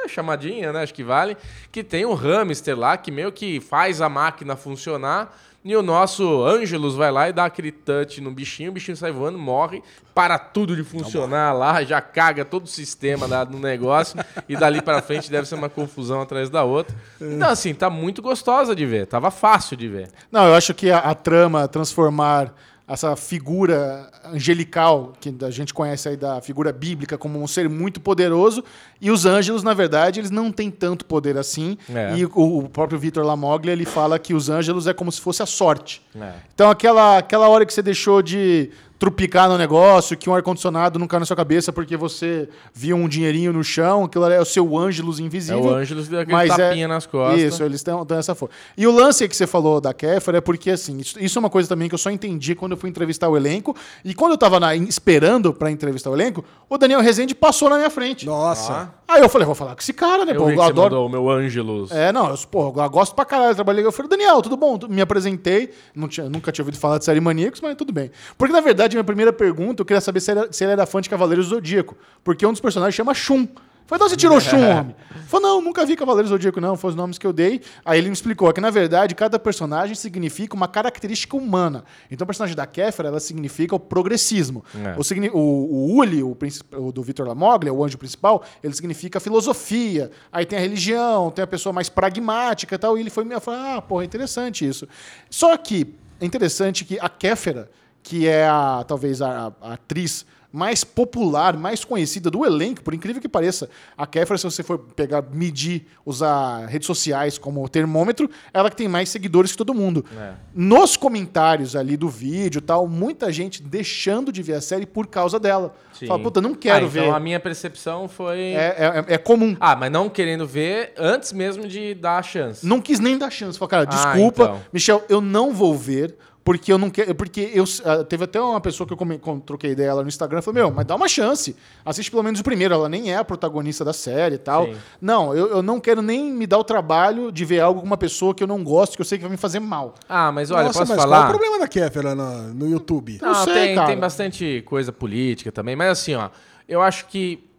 chamadinha, né, acho que vale, que tem um hamster lá que meio que faz a máquina funcionar. E o nosso Ângelus vai lá e dá aquele touch no bichinho, o bichinho sai voando, morre, para tudo de funcionar lá, já caga todo o sistema da- do negócio, e dali pra frente deve ser uma confusão atrás da outra. Então, assim, tá muito gostosa de ver, tava fácil de ver. Não, eu acho que a, a trama transformar essa figura angelical que a gente conhece aí da figura bíblica como um ser muito poderoso e os anjos na verdade eles não têm tanto poder assim É. e o, próprio Victor Lamoglia ele fala que os anjos é como se fosse a sorte É. então aquela aquela hora que você deixou de trupicar no negócio, que um ar-condicionado não cai na sua cabeça porque você viu um dinheirinho no chão, aquilo é o seu ângelus É invisível. o Ângelus que deu aquele Mas é- tapinha nas costas. Isso, eles têm, têm essa força. E o lance que você falou da Kéfera é porque, assim, isso, isso é uma coisa também que eu só entendi quando eu fui entrevistar o elenco. E quando eu tava na- esperando pra entrevistar o elenco, o Daniel Rezende passou na minha frente. Nossa. Aí eu falei, vou falar com esse cara, né? Eu pô, vi eu adoro. o meu Ângelus. É, não, eu, pô, eu gosto pra caralho, eu trabalhei. Eu falei, Daniel, tudo bom? Me apresentei, não tinha, nunca tinha ouvido falar de série Maníacos, mas tudo bem. Porque, na verdade, minha primeira pergunta, eu queria saber se, era, se ele era fã de Cavaleiros do Zodíaco. Porque um dos personagens chama Shun. Falei, de onde você tirou *laughs* Shun, homem? Falou, não, nunca vi Cavaleiros do Zodíaco, não, foi os nomes que eu dei. Aí ele me explicou que, na verdade, cada personagem significa uma característica humana. Então, o personagem da Kéfera, ela significa o progressismo. É. O, signi- o, o Uli, o, o do Victor Lamoglia, o anjo principal, ele significa filosofia. Aí tem a religião, tem a pessoa mais pragmática e tal. E ele foi me falar, ah, porra, interessante isso. Só que é interessante que a Kéfera, que é a, talvez a, a atriz mais popular, mais conhecida do elenco, por incrível que pareça, a Kéfera, se você for pegar, medir, usar redes sociais como termômetro, ela que tem mais seguidores que todo mundo. É. Nos comentários ali do vídeo tal, muita gente deixando de ver a série por causa dela. Sim. Fala, puta, não quero Ah, ver. Então a minha percepção foi. É, é, é comum. Ah, mas não querendo ver antes mesmo de dar a chance. Não quis nem dar chance. Falei, cara, Ah, desculpa, então. Michel, eu não vou ver. Porque eu não quero. Porque eu ah, teve até uma pessoa que eu come- com- troquei ideia lá no Instagram falou: Meu, mas dá uma chance. Assiste pelo menos o primeiro. Ela nem é a protagonista da série e tal. Sim. Não, eu, eu não quero nem me dar o trabalho de ver algo com uma pessoa que eu não gosto, que eu sei que vai me fazer mal. Ah, mas olha, Nossa, posso mas falar? qual é o problema da Kéfera no, no YouTube? Não Não, sei, tem, cara. tem bastante coisa política também, mas assim, ó, eu acho que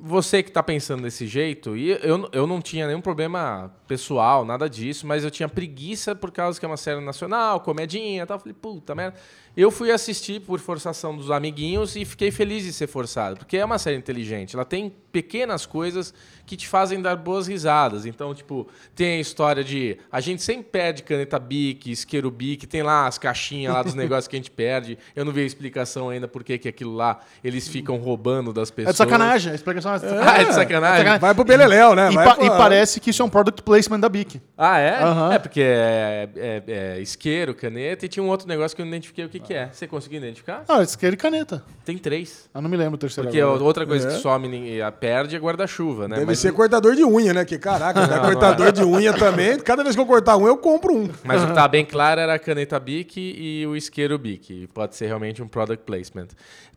você que tá pensando desse jeito, e eu, eu não tinha nenhum problema pessoal, nada disso, mas eu tinha preguiça por causa que é uma série nacional, comedinha e tal. Falei, puta merda. Eu fui assistir por forçação dos amiguinhos e fiquei feliz de ser forçado, porque é uma série inteligente. Ela tem pequenas coisas que te fazem dar boas risadas. Então, tipo, tem a história de. A gente sempre perde caneta Bic, isqueiro Bic, tem lá as caixinhas lá dos *laughs* negócios que a gente perde. Eu não vi a explicação ainda por que que aquilo lá eles ficam roubando das É pessoas. de sacanagem. A explicação é sacanagem. Ah, é de sacanagem? Vai pro Beleléu, né? E, Vai pa- pro- e parece que isso é um product placement da Bic. Ah, é? Aham. É, porque é, é- é isqueiro, caneta e tinha um outro negócio que eu não identifiquei o que, que é. Você conseguiu identificar? Ah, isqueiro e caneta. Tem três. Eu não me lembro o terceiro. Porque agora. outra coisa É. que some e a perde é guarda-chuva, né? Deve Mas- ser cortador de unha, né? Que caraca, Não, não cortador de unha também. Cada vez que eu cortar um, eu compro um. Mas o que tá bem claro era a caneta Bic e o isqueiro Bic. Pode ser realmente um product placement.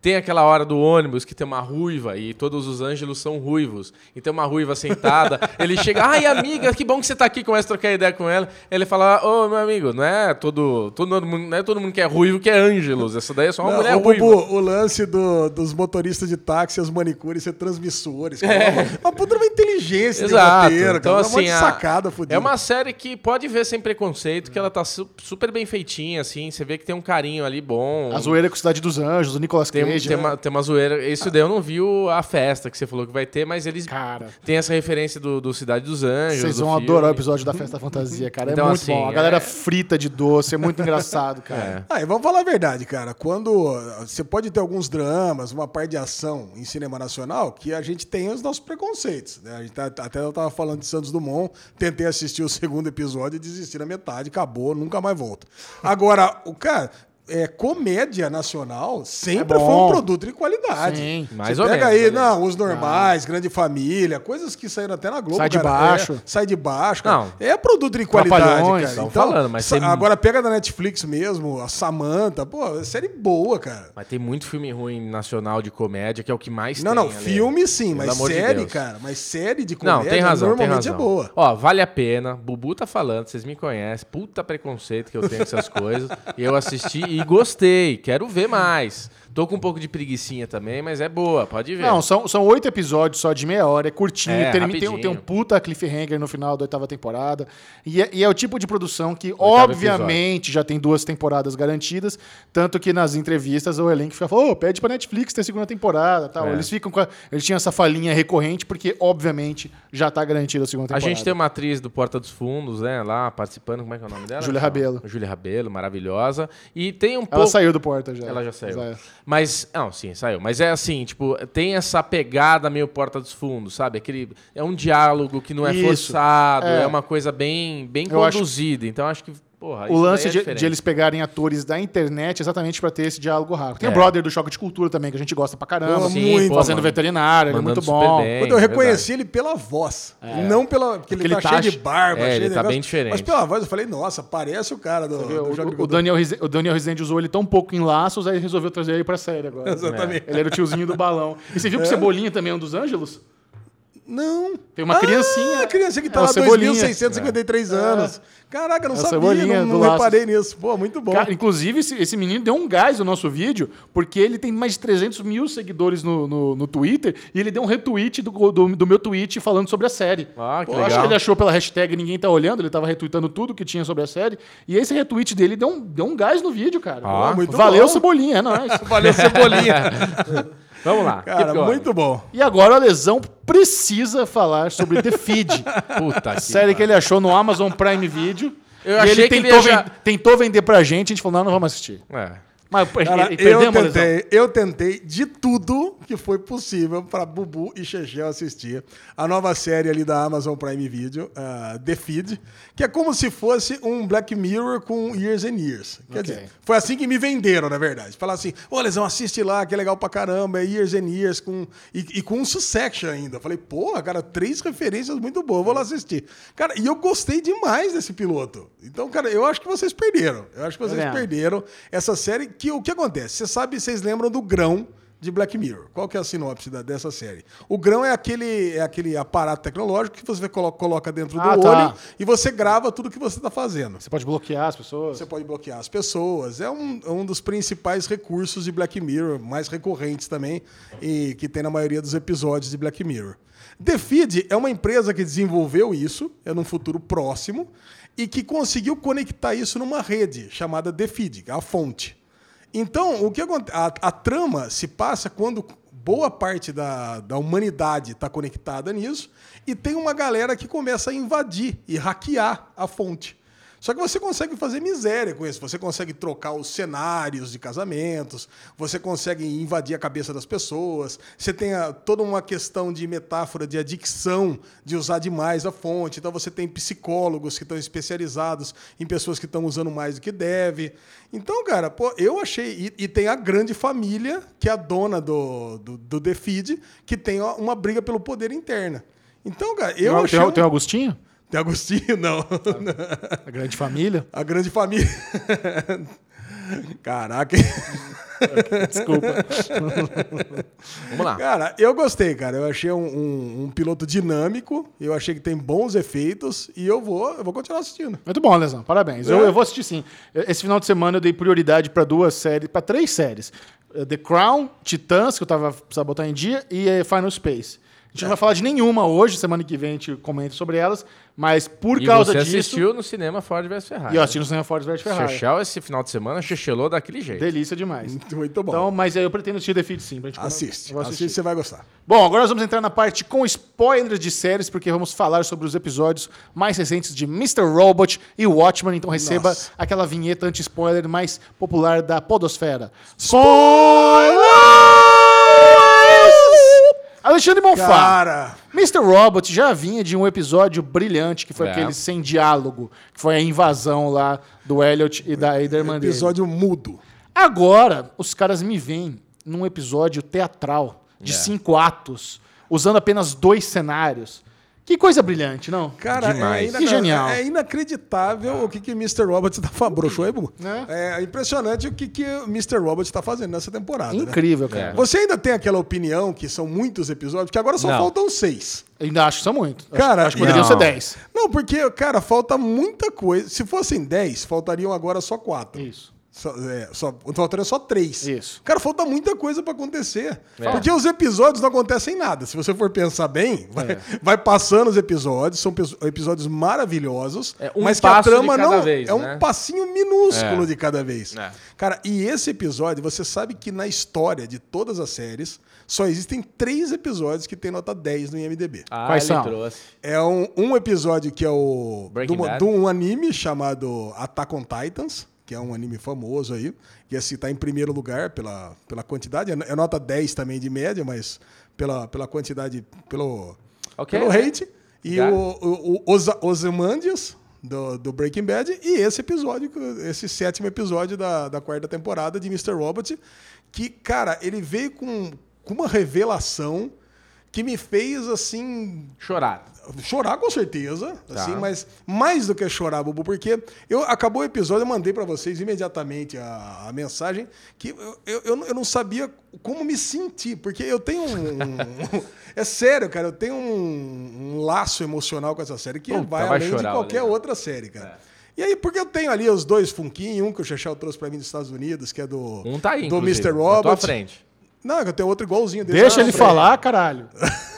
Tem aquela hora do ônibus que tem uma ruiva e todos os ângelos são ruivos. E tem uma ruiva sentada. ele chega, ai amiga, que bom que você tá aqui, começa a trocar ideia com ela. Ele fala, ô meu amigo, não é todo, todo mundo, não é todo mundo que é ruivo que é ângelos. Essa daí é só uma Não, mulher o, ruiva. Bubu, o lance do- dos motoristas de táxi, as manicures ser transmissores. Cara, é. Uma puta uma inteligência Exato. de roteiro, então, cara. monte assim, de a- sacada fodida. é uma série que pode ver sem preconceito, que ela tá su- super bem feitinha, assim. Você vê que tem um carinho ali bom. A zoeira com Cidade dos Anjos, o Nicolas Cage. tem, né? uma, tem uma zoeira. Isso daí eu não vi o- a festa que você falou que vai ter, mas eles Cara. tem essa referência do, do Cidade dos Anjos. Vocês do vão filme. adorar o episódio da Festa da Fantasia, cara. Então, é muito assim, bom. A galera é- frita de doce, é muito engraçado, cara. Ah, e vamos falar a verdade, cara. Quando ah, você pode ter alguns dramas, uma parte de ação em cinema nacional, que a gente tem os nossos preconceitos. Né? A gente tá- até eu tava falando de Santos Dumont, tentei assistir o segundo episódio e desisti na metade, acabou, nunca mais volto. Agora, o cara. É, comédia nacional sempre É foi um produto de qualidade. Sim. Mais Você ou pega menos, aí, né? não, os normais, Grande Família, coisas que saíram até na Globo. Sai de cara, baixo. é, sai de baixo, cara. Não. É produto de qualidade, cara. tão Então, falando, mas tem- agora pega da Netflix mesmo, a Samantha, pô, é série boa, cara. Mas tem muito filme ruim nacional de comédia, que é o que mais Não, tem. não, Ale. filme sim, mas de série, Deus. cara, mas série de comédia Não, tem razão, tem normalmente razão. é boa. Ó, vale a pena. Bubu tá falando, vocês me conhecem. Puta preconceito que eu tenho com essas *laughs* coisas. Eu assisti e gostei. Quero ver mais. Tô com um pouco de preguicinha também, mas é boa, pode ver. Não, são, são oito episódios só de meia hora, é curtinho, É, tem, tem, um- tem um puta cliffhanger no final da oitava temporada. E é, e é o tipo de produção que, Oitavo obviamente, já tem duas temporadas garantidas. Tanto que nas entrevistas o elenco fica falando, ô, pede pra Netflix ter segunda temporada tal. É. Eles ficam com a, Eles tinham essa falinha recorrente, porque, obviamente, já tá garantida a segunda A temporada. gente tem uma atriz do Porta dos Fundos, né, lá participando. Como é que é o nome dela? Júlia Rabelo. Júlia Rabelo, maravilhosa. E tem um Ela pouco. saiu do Porta já. Ela já saiu. Já- Mas, não, sim, saiu. Mas é assim, tipo, tem essa pegada meio Porta dos Fundos, sabe? Aquele, é um diálogo que não é Isso. forçado, é. É. uma coisa bem, bem Eu acho- conduzida. Então, acho que, porra, O lance é de, de eles pegarem atores da internet exatamente pra ter esse diálogo rápido. Tem É. o brother do Choque de Cultura também, que a gente gosta pra caramba. Pô, muito, Fazendo mano. veterinário, ele é muito bom. bem. Quando eu É, reconheci ele pela voz, e não pela. Porque ele, Porque tá, ele tá cheio de barba, É, cheio ele de tá negócio. bem diferente. Mas pela voz eu falei, nossa, parece o cara do, do O, de o, o Cultura. Daniel, o Daniel Rezende usou ele tão pouco em laços, aí resolveu trazer ele pra série agora. *laughs* Exatamente. Ele era o tiozinho do balão. E você viu que o Cebolinha também é um dos Ângelos? Não. Tem uma criancinha. Ah, a criança que tá É lá Cebolinha. 2.653 anos. Caraca, eu não É sabia, não, não reparei nisso. Pô, muito bom. Cara, inclusive, esse, esse menino deu um gás no nosso vídeo, porque ele tem mais de 300 mil seguidores no, no, no Twitter, e ele deu um retweet do, do, do meu tweet falando sobre a série. Ah, que Pô, Acho que legal. ele achou pela hashtag Ninguém Tá Olhando, ele tava retweetando tudo que tinha sobre a série, e esse retweet dele deu um, deu um gás no vídeo, cara. Ah, muito Valeu, bom. Cebolinha, é nóis. *laughs* Valeu, Cebolinha. *laughs* Vamos lá. Cara, keep going. muito bom. E agora a Lesão precisa falar sobre The Feed, *laughs* Puta que série que ele achou no Amazon Prime Video. Eu e achei ele que ele tentou, ia já- tentou vender pra gente, a gente falou, não, não vamos assistir. É. Mas Cara, eu tentei, eu tentei de tudo que foi possível para Bubu e Chechel assistir a nova série ali da Amazon Prime Video, uh, The Feed, que é como se fosse um Black Mirror com Years and Years. Quer Ok. dizer, foi assim que me venderam, na verdade. Falar assim, ô Lesão, assiste lá, que é legal pra caramba, é Years and Years, com, e, e com um Succession ainda. Eu Falei, porra, cara, três referências muito boas, vou lá assistir. Cara, e eu gostei demais desse piloto. Então, cara, eu acho que vocês perderam. Eu acho que vocês vendo? perderam essa série. Que o que acontece? Você sabe, vocês lembram do grão de Black Mirror. Qual que é a sinopse da- dessa série? O grão é aquele, é aquele aparato tecnológico que você colo- coloca dentro do Ah, tá. olho e você grava tudo que você está fazendo. Você pode bloquear as pessoas. Você pode bloquear as pessoas. É um, é um dos principais recursos de Black Mirror, mais recorrentes também, e que tem na maioria dos episódios de Black Mirror. The Feed é uma empresa que desenvolveu isso, é num futuro próximo, e que conseguiu conectar isso numa rede chamada The Feed, a fonte. Então, o que acontece? A, a trama se passa quando boa parte da, da humanidade está conectada nisso e tem uma galera que começa a invadir e hackear a fonte. Só que você consegue fazer miséria com isso. Você consegue trocar os cenários de casamentos, você consegue invadir a cabeça das pessoas, você tem a- toda uma questão de metáfora de adicção, de usar demais a fonte. Então você tem psicólogos que estão especializados em pessoas que estão usando mais do que deve. Então, cara, pô, eu achei. E, e tem a grande família, que é a dona do, do, do The Feed, que tem uma briga pelo poder interna. Então, cara, eu tem, achei. tem o Agostinho? Tem Agostinho? Não. A grande família? A grande família. Caraca. Desculpa. Vamos lá. Cara, eu gostei, cara. Eu achei um, um- um piloto dinâmico. Eu achei que tem bons efeitos. E eu vou, eu vou continuar assistindo. Muito bom, Lesão. Parabéns. Eu, É. eu vou assistir sim. Esse final de semana eu dei prioridade pra duas séries, pra três séries. The Crown, Titãs, que eu tava precisava botar em dia, e eh, Final Space. A gente não vai falar de nenhuma hoje, semana que vem a gente comenta sobre elas, mas por E causa você disso. assistiu no cinema Ford vs Ferrari. E eu assisti no cinema Ford vs Ferrari. Chechel esse final de semana chechelou daquele jeito. Delícia demais. *laughs* Muito bom. Então, mas aí eu pretendo assistir The Feed sim. Pra gente assiste. eu vou assistir. Assiste, você vai gostar. Bom, agora nós vamos entrar na parte com spoilers de séries, porque vamos falar sobre os episódios mais recentes de Mr. Robot e Watchmen. Então receba Nossa. aquela vinheta anti-spoiler mais popular da podosfera. Spoilers! Alexandre Bonfá. Cara, Mr. Robot já vinha de um episódio brilhante, que foi É. aquele sem diálogo, que foi a invasão lá do Elliot e da Eider Mandelli. episódio mudo. Agora, os caras me veem num episódio teatral de É. cinco atos, usando apenas dois cenários. Que coisa brilhante, não? Cara, Demais. é, Que genial. é inacreditável o que, que Mr. Robot tá fazendo. Né? É impressionante o que, que o Mr. Robot tá fazendo nessa temporada. né? Incrível, cara. Você ainda tem aquela opinião que são muitos episódios, porque agora só Não. faltam seis. Ainda acho que são muito. Acho- Cara, acho, que poderiam não. ser dez. Não, porque, cara, falta muita coisa. Se fossem dez, faltariam agora só quatro. Isso. Só, é, só, faltariam só três. Isso. Cara, falta muita coisa pra acontecer. É. Porque os episódios não acontecem nada. Se você for pensar bem, vai, É. vai passando os episódios, são episódios maravilhosos, É um mas que a trama cada não vez, é um né? passinho minúsculo É. de cada vez. É. Cara, e esse episódio, você sabe que na história de todas as séries, só existem três episódios que tem nota 10 no IMDb. Ah, Quais são? trouxe. É um, um episódio que é o. De um anime chamado Attack on Titans, que é um anime famoso aí. Que esse tá em primeiro lugar pela, pela quantidade. É é nota 10 também de média, mas pela, pela quantidade. Pelo, Ok, pelo hate. E Got o, o, o Oza- Ozymandias, do, do Breaking Bad. E esse episódio, esse sétimo episódio da, da quarta temporada de Mr. Robot. Que, cara, ele veio com, com uma revelação que me fez assim Chorar. chorar com certeza, Tá. assim, mas mais do que chorar, Bubu, porque eu acabou o episódio, eu mandei pra vocês imediatamente a, a mensagem que eu, eu, eu não- sabia como me sentir, porque eu tenho um, um- *laughs* é sério, cara, eu tenho um, um laço emocional com essa série que Puta, vai, vai além chorar, de qualquer outra série, cara. E aí, porque eu tenho ali os dois Funkinho, um que o Chechel trouxe pra mim dos Estados Unidos, que é do, Um tá aí, do Mr. na tua Robot. frente. Não, eu tenho outro igualzinho desse Deixa lá ele frente. falar, caralho.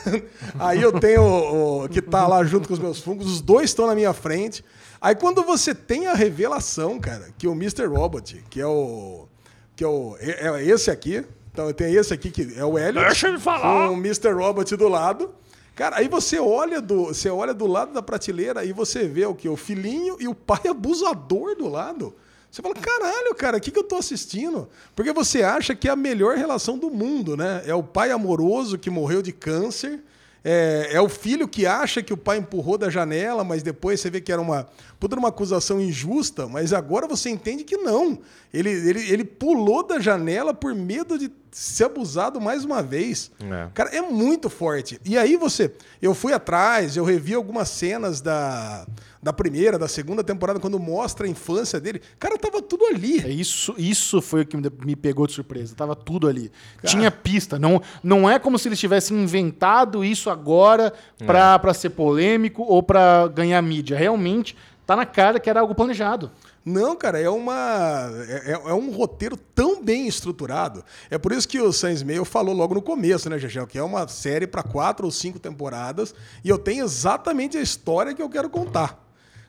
*laughs* Aí eu tenho o, o que tá lá junto com os meus fungos, os dois estão na minha frente. Aí quando você tem a revelação, cara, que o Mr. Robot, que é o. que é, o, é é esse aqui. Então eu tenho esse aqui que é o Elliot. Deixa ele falar. Com o Mr. Robot do lado. Cara, aí você olha do, você olha do lado da prateleira e você vê o que? O filhinho e o pai abusador do lado. Você fala, caralho, cara, o que, que eu tô assistindo? Porque você acha que é a melhor relação do mundo, né? É o pai amoroso que morreu de câncer. É, é o filho que acha que o pai empurrou da janela, mas depois você vê que era uma, puta, uma acusação injusta, mas agora você entende que não. Ele, ele, ele pulou da janela por medo de ser abusado mais uma vez. É. Cara, é muito forte. E aí você. Eu fui atrás, eu revi algumas cenas da, da primeira, da segunda temporada, quando mostra a infância dele. Cara, tava tudo É ali. Isso, isso foi o que me pegou de surpresa. Tava tudo ali. Tinha pista. Não, não é como se eles tivessem inventado isso agora pra, pra ser polêmico ou pra ganhar mídia. Realmente, tá na cara que era algo planejado. Não, cara, é uma. É, é- é um roteiro tão bem estruturado. É por isso que o Sans Meio falou logo no começo, né, Gegel? Que é uma série para quatro ou cinco temporadas. E eu tenho exatamente a história que eu quero contar.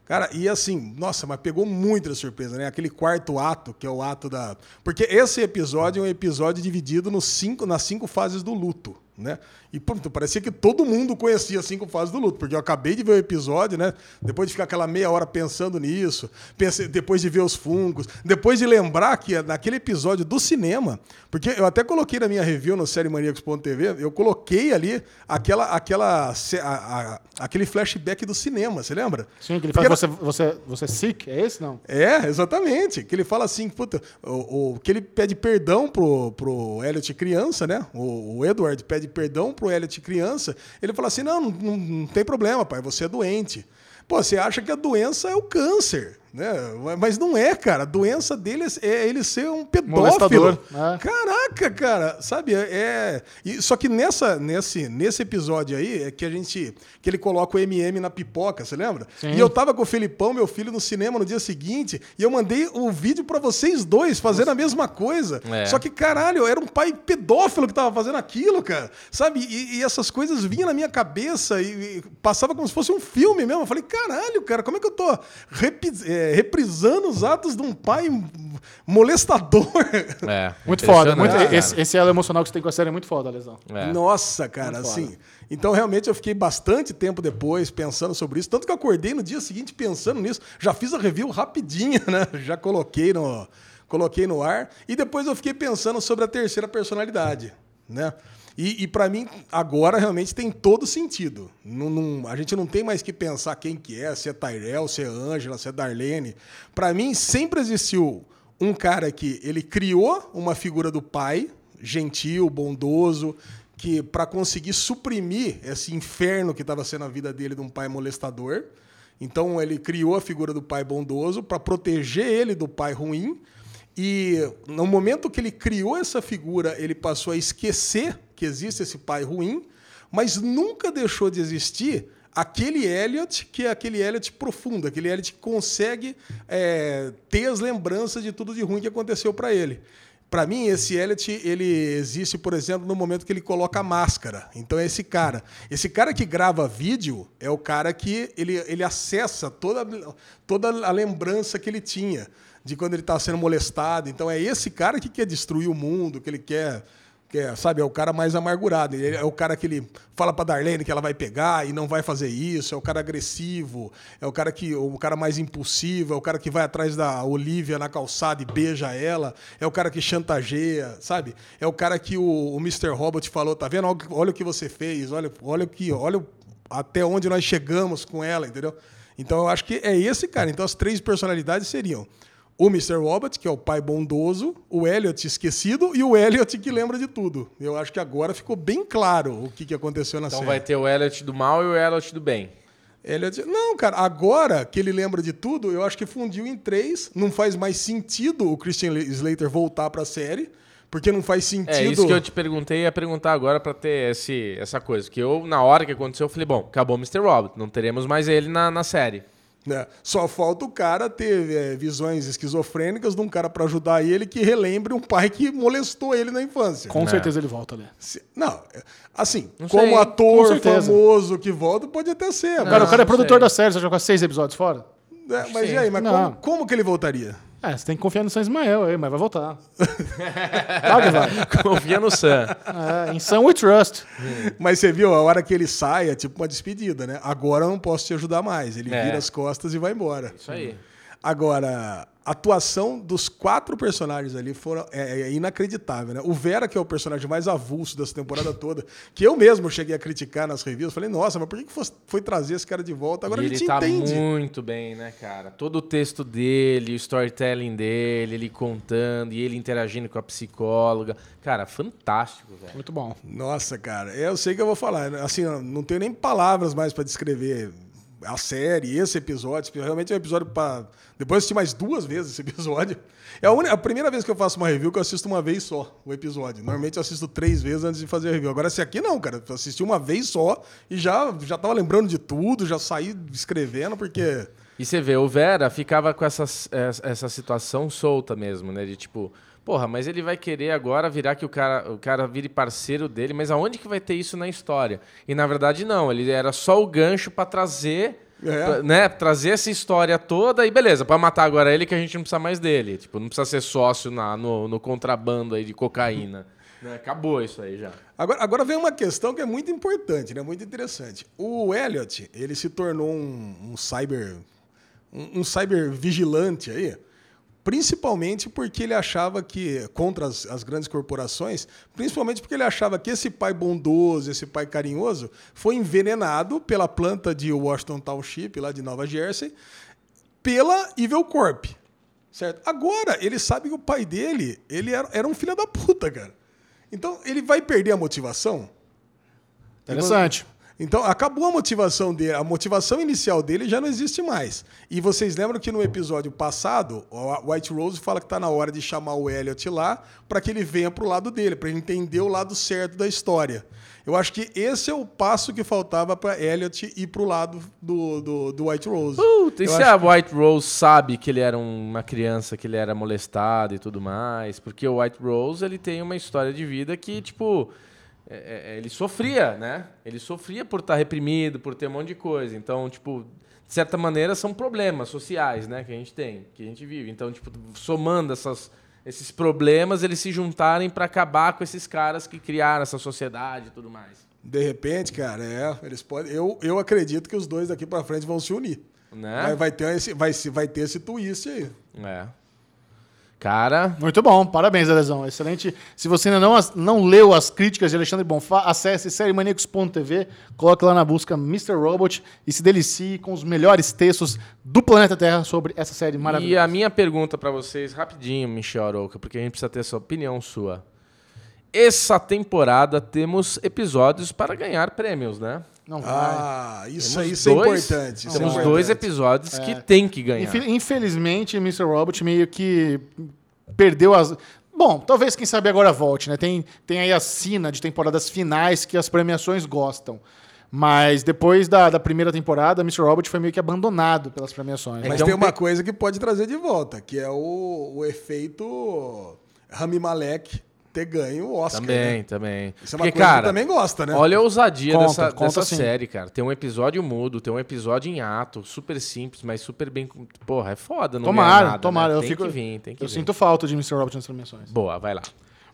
Cara, e assim, nossa, mas pegou muito surpresa, né? Aquele quarto ato, que é o ato da. Porque esse episódio é um episódio dividido nos cinco, nas cinco fases do luto, né? E pronto, parecia que todo mundo conhecia as cinco fases do luto, porque eu acabei de ver o episódio, né? Depois de ficar aquela meia hora pensando nisso, pensei, depois de ver os fungos, depois de lembrar que naquele episódio do cinema, porque eu até coloquei na minha review no sériemaníacos.tv, eu coloquei ali aquela, aquela, a- a- aquele flashback do cinema, você lembra? Sim, que ele Porque fala, você, você, você é sick? É esse, não? é, exatamente. Que ele fala assim, puta, o, o- que ele pede perdão pro, pro Elliot criança, né? O, o Edward pede perdão pro Elliot criança. Ele fala assim: não, não, não tem problema, pai, você é doente. Pô, você acha que a doença é o câncer, né? Mas não é, cara. A doença dele é ele ser um pedófilo. Né? Caraca, cara, sabe? É, é- e- só que nessa, nesse, nesse episódio aí é que a gente que ele coloca o MM na pipoca, você lembra? Sim. E eu tava com o Felipão, meu filho, no cinema no dia seguinte, e eu mandei o vídeo pra vocês dois fazendo a mesma coisa. É. Só que caralho, era um pai pedófilo que tava fazendo aquilo, cara. Sabe? E, e essas coisas vinham na minha cabeça e, e passava como se fosse um filme mesmo. Eu falei, caralho, cara, como é que eu tô repi- é, reprisando os atos de um pai molestador? É. *laughs* Muito foda. Muito, esse, esse elo emocional que você tem com a série é muito foda, Lesão. É. Nossa, cara, Muito foda. assim. Então, realmente, eu fiquei bastante tempo depois pensando sobre isso. Tanto que eu acordei no dia seguinte pensando nisso. Já fiz a review rapidinho, *laughs* né? Já coloquei no, coloquei no ar. E depois eu fiquei pensando sobre a terceira personalidade, né? E, e para mim, agora realmente tem todo sentido. Não, não- a gente não tem mais que pensar quem que é, se é Tyrell, se é Angela, se é Darlene. Para mim, sempre existiu um cara que ele criou uma figura do pai, gentil, bondoso, que para conseguir suprimir esse inferno que estava sendo a vida dele de um pai molestador. Então ele criou a figura do pai bondoso para proteger ele do pai ruim. E no momento que ele criou essa figura, ele passou a esquecer que existe esse pai ruim, mas nunca deixou de existir aquele Elliot que é aquele Elliot profundo, aquele Elliot que consegue é, ter as lembranças de tudo de ruim que aconteceu para ele. Para mim, esse Elliot, ele existe, por exemplo, no momento que ele coloca a máscara. Então é esse cara. Esse cara que grava vídeo é o cara que ele, ele acessa toda, toda a lembrança que ele tinha de quando ele estava sendo molestado. Então é esse cara que quer destruir o mundo, que ele quer que é, sabe, é o cara mais amargurado. Ele é o cara que ele fala para Darlene que ela vai pegar e não vai fazer isso, é o cara agressivo, é o cara que o cara mais impulsivo, é o cara que vai atrás da Olivia na calçada e beija ela, é o cara que chantageia, sabe? É o cara que o, o Mr. Robot falou, tá vendo? Olha o que você fez, olha, olha aqui, olha até onde nós chegamos com ela, entendeu? Então eu acho que é esse cara. Então as três personalidades seriam o Mr. Robot, que é o pai bondoso, o Elliot esquecido e o Elliot que lembra de tudo. Eu acho que agora ficou bem claro o que, que aconteceu na então série. Então vai ter o Elliot do mal e o Elliot do bem. Elliot... Não, cara, agora que ele lembra de tudo, eu acho que fundiu em três. Não faz mais sentido o Christian Slater voltar para a série. Porque não faz sentido. É isso que eu te perguntei ia perguntar agora para ter esse, essa coisa. Que eu, na hora que aconteceu, eu falei: bom, acabou o Mr. Robot, não teremos mais ele na, na série. Né? Só falta o cara ter é, visões esquizofrênicas de um cara para ajudar ele que relembre um pai que molestou ele na infância. Com é. certeza ele volta ali. Não, assim, não como sei. ator famoso que volta, pode até ser. Não, cara, o cara é produtor sei. da série, você já com seis episódios fora? É, mas Sim. e aí, mas como, como, que ele voltaria? É, você tem que confiar no Sam Ismael aí, mas vai voltar. *laughs* claro que vai. Confia no Sam. É, em Sam we trust. Mas você viu, a hora que ele sai é tipo uma despedida, né? Agora eu não posso te ajudar mais. Ele é. vira as costas e vai embora. Isso aí. Agora, a atuação dos quatro personagens ali foram, é, é, inacreditável, né? O Vera, que é o personagem mais avulso dessa temporada toda, que eu mesmo cheguei a criticar nas reviews, falei, nossa, mas por que, que foi trazer esse cara de volta? Agora e a gente ele tá entende. muito bem, né, cara? Todo o texto dele, o storytelling dele, ele contando e ele interagindo com a psicóloga. Cara, fantástico, velho. Muito bom. Nossa, cara, eu sei que eu vou falar. Né? Assim, não tenho nem palavras mais para descrever a série, esse episódio, realmente é um episódio para. Depois assistir mais duas vezes esse episódio. É a, a, primeira vez que eu faço uma review que eu assisto uma vez só o episódio. Normalmente eu assisto três vezes antes de fazer a review. Agora, esse aqui não, cara. Eu assisti uma vez só e já, já tava lembrando de tudo, já saí escrevendo, porque. E você vê, o Vera ficava com essa, essa situação solta mesmo, né? De tipo Porra, mas ele vai querer agora virar que o cara, o cara vire parceiro dele, mas aonde que vai ter isso na história? E na verdade não, ele era só o gancho para trazer, é. pra, né, trazer essa história toda e beleza, para matar agora ele que a gente não precisa mais dele, tipo, não precisa ser sócio na, no, no contrabando aí de cocaína. *laughs* Né? Acabou isso aí já. Agora, agora vem uma questão que é muito importante, né? Muito interessante. O Elliot, ele se tornou um, um cyber um, um cyber vigilante aí principalmente porque ele achava que, contra as, as, grandes corporações, principalmente porque ele achava que esse pai bondoso, esse pai carinhoso, foi envenenado pela planta de Washington Township, lá de Nova Jersey, pela Evil Corp. Certo? Agora, ele sabe que o pai dele ele era, era um filho da puta, cara. Então, ele vai perder a motivação? Interessante. Então, acabou a motivação dele. A motivação inicial dele já não existe mais. E vocês lembram que no episódio passado, o White Rose fala que está na hora de chamar o Elliot lá para que ele venha para o lado dele, para ele entender o lado certo da história. Eu acho que esse é o passo que faltava para Elliot ir para o lado do, do, do, White Rose. Puta, e se a White Rose sabe que ele era uma criança, que ele era molestado e tudo mais? Porque o White Rose ele tem uma história de vida que, tipo é, é, é, ele sofria, né? Ele sofria por estar reprimido, por ter um monte de coisa. Então, tipo, de certa maneira, são problemas sociais, né? Que a gente tem, que a gente vive. Então, tipo, somando essas, esses problemas, eles se juntarem para acabar com esses caras que criaram essa sociedade e tudo mais. De repente, cara, é, eles podem. Eu, eu acredito que os dois daqui para frente vão se unir. Né? Vai, vai, ter esse, vai, vai ter esse twist aí. É. Cara, Muito bom, parabéns, Alesão. Excelente. Se você ainda não, não leu as críticas de Alexandre Bonfá, acesse sériemaníacos.tv, coloque lá na busca Mr. Robot e se delicie com os melhores textos do planeta Terra sobre essa série e maravilhosa. a minha pergunta pra vocês, rapidinho, Michel Arouca, porque a gente precisa ter essa opinião sua. Essa temporada temos episódios para ganhar prêmios, né? Não vai. Ah, isso, Temos isso é dois- importante. Isso é Temos importante. dois episódios que tem que ganhar. Infe- Infelizmente, Mr. Robot meio que perdeu as. Bom, talvez, quem sabe, agora volte, né? Tem, tem aí a sina de temporadas finais que as premiações gostam. Mas depois da, da primeira temporada, Mr. Robot foi meio que abandonado pelas premiações. Mas Então, tem uma coisa que pode trazer de volta, que é o, o efeito Rami Malek ter ganho o Oscar. Também, né? também. Isso é uma Porque, coisa cara, que também gosta, né? Olha a ousadia Conta, dessa, conta dessa sim. série, cara. Tem um episódio mudo, tem um episódio em ato, super simples, mas super bem. Porra, é foda, não Tomara, nada, tomara. né? Eu, Tem fico, que vir, tem que eu vir. sinto falta de Mr. Robot nas premiações. Boa, vai lá.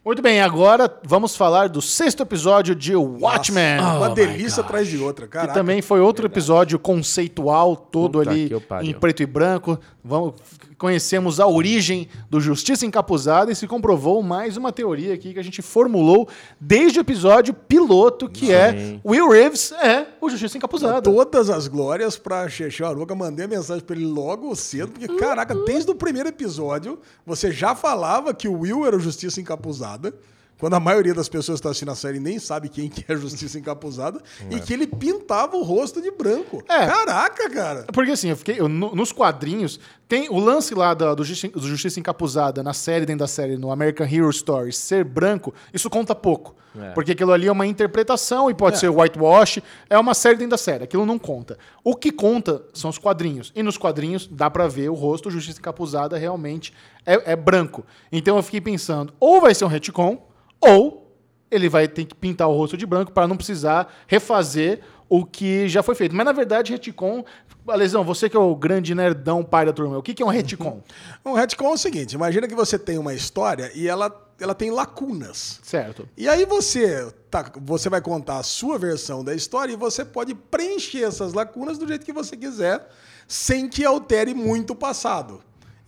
Muito bem, agora vamos falar do sexto episódio de Watchmen. Nossa, uma Oh delícia atrás de outra, Que cara. também foi outro episódio conceitual, todo Puta ali que em preto e branco. Vamos, conhecemos a origem do Justiça Encapuzada e se comprovou mais uma teoria aqui que a gente formulou desde o episódio piloto, que é Sim. Will Reeves é o Justiça Encapuzada. Todas as glórias pra Chechel Aruca. Mandei a mensagem pra ele logo cedo, porque, caraca, desde o primeiro episódio, você já falava que o Will era o Justiça Encapuzada. Quando a maioria das pessoas que estão assistindo a série nem sabe quem que é a Justiça Encapuzada. E que ele pintava o rosto de branco. É. Caraca, cara. Porque assim, eu fiquei. eu- no- nos quadrinhos, tem o lance lá da- do, Justi- do Justiça Encapuzada na série, dentro da série, no American Hero Stories, ser branco, isso conta pouco. É. Porque aquilo ali é uma interpretação e pode É. ser whitewash, é uma série dentro da série, aquilo não conta. O que conta são os quadrinhos. E nos quadrinhos dá pra ver o rosto, Justiça Encapuzada realmente é, é branco. Então eu fiquei pensando, ou vai ser um retcon, ou ele vai ter que pintar o rosto de branco para não precisar refazer o que já foi feito. Mas na verdade, retcon. Alesão, você que é o grande nerdão pai da turma, o que é um retcon? *laughs* Um retcon é o seguinte: imagina que você tem uma história e ela, ela tem lacunas. certo. E aí você, tá, você vai contar a sua versão da história e você pode preencher essas lacunas do jeito que você quiser, sem que altere muito o passado.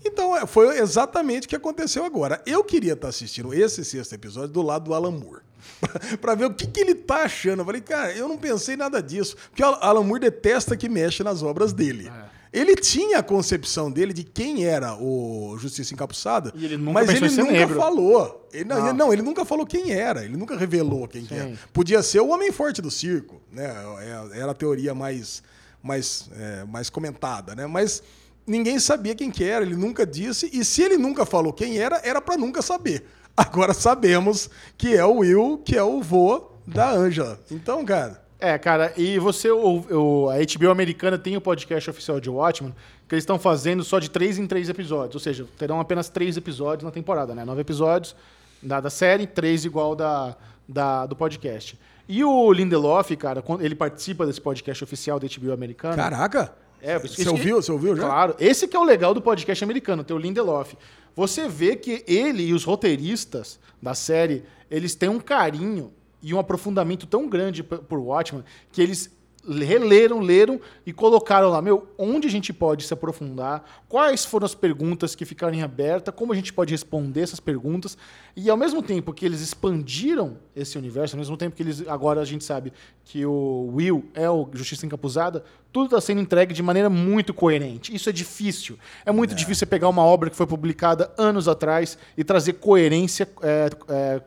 Então, é, foi exatamente o que aconteceu agora. Eu queria estar assistindo esse sexto episódio do lado do Alan Moore. *laughs* pra ver o que, que ele tá achando. Eu falei, cara, eu não pensei nada disso. Porque o Alan Moore detesta que mexe nas obras dele. Ele tinha a concepção dele de quem era o Justiça Encapuçada, ele mas ele nunca negro. falou. Ele, não, ele- não, ele nunca falou quem era, ele nunca revelou quem que era. Podia ser o homem forte do circo, né? É- Era a teoria mais, mais, é, mais comentada, né? Mas ninguém sabia quem que era, ele nunca disse, e se ele nunca falou quem era, era para nunca saber. Agora sabemos que é o Will, que é o vô da Angela. Então, cara, É, cara, e você, o, o- a HBO americana tem o podcast oficial de Watchmen, que eles estão fazendo só de três em três episódios, ou seja, terão apenas três episódios na temporada, né? Nove episódios da, da série, três igual da, da, do podcast. E o Lindelof, cara, quando ele participa desse podcast oficial da HBO americana. caraca. É, você ouviu, você ouviu já? Claro. Esse que é o legal do podcast americano, tem o Lindelof. Você vê que ele e os roteiristas da série, eles têm um carinho e um aprofundamento tão grande por Watchmen que eles releram, leram e colocaram lá, meu, onde a gente pode se aprofundar, quais foram as perguntas que ficaram em aberta, como a gente pode responder essas perguntas. E ao mesmo tempo que eles expandiram esse universo, ao mesmo tempo que eles agora a gente sabe que o Will é o Justiça Encapuzada, tudo está sendo entregue de maneira muito coerente. Isso é difícil. É muito difícil você pegar uma obra que foi publicada anos atrás e trazer coerência é, é,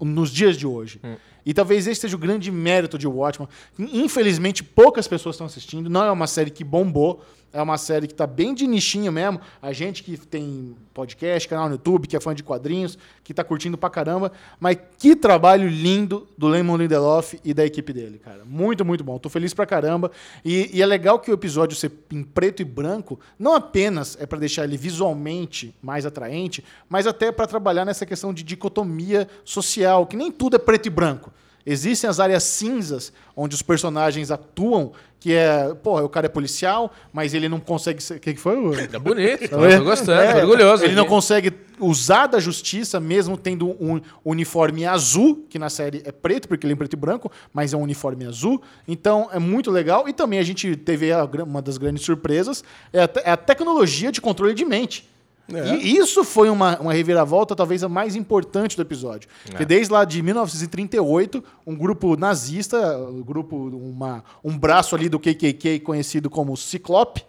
nos dias de hoje. E talvez esse seja o grande mérito de Watchmen. Infelizmente, poucas pessoas estão assistindo. Não é uma série que bombou. É uma série que está bem de nichinho mesmo. A gente que tem podcast, canal no YouTube, que é fã de quadrinhos, que está curtindo pra caramba. Mas que trabalho lindo do Lemon Lindelof e da equipe dele, cara. Muito, muito bom. Tô feliz pra caramba. E, e é legal que o episódio ser em preto e branco, não apenas é para deixar ele visualmente mais atraente, mas até para trabalhar nessa questão de dicotomia social, que nem tudo é preto e branco. Existem as áreas cinzas onde os personagens atuam, que é, pô, o cara é policial, mas ele não consegue ser. O que, que foi? É bonito, É, tô gostando, é, tô orgulhoso. Ele não aqui. consegue usar da justiça, mesmo tendo um uniforme azul, que na série é preto, porque ele é preto e branco, mas é um uniforme azul. Então é muito legal. E também a gente teve uma das grandes surpresas: é a, te- é a tecnologia de controle de mente. É. E isso foi uma, uma reviravolta talvez a mais importante do episódio. Porque desde lá de 1938, um grupo nazista, um grupo, uma, um braço ali do KKK conhecido como Ciclope,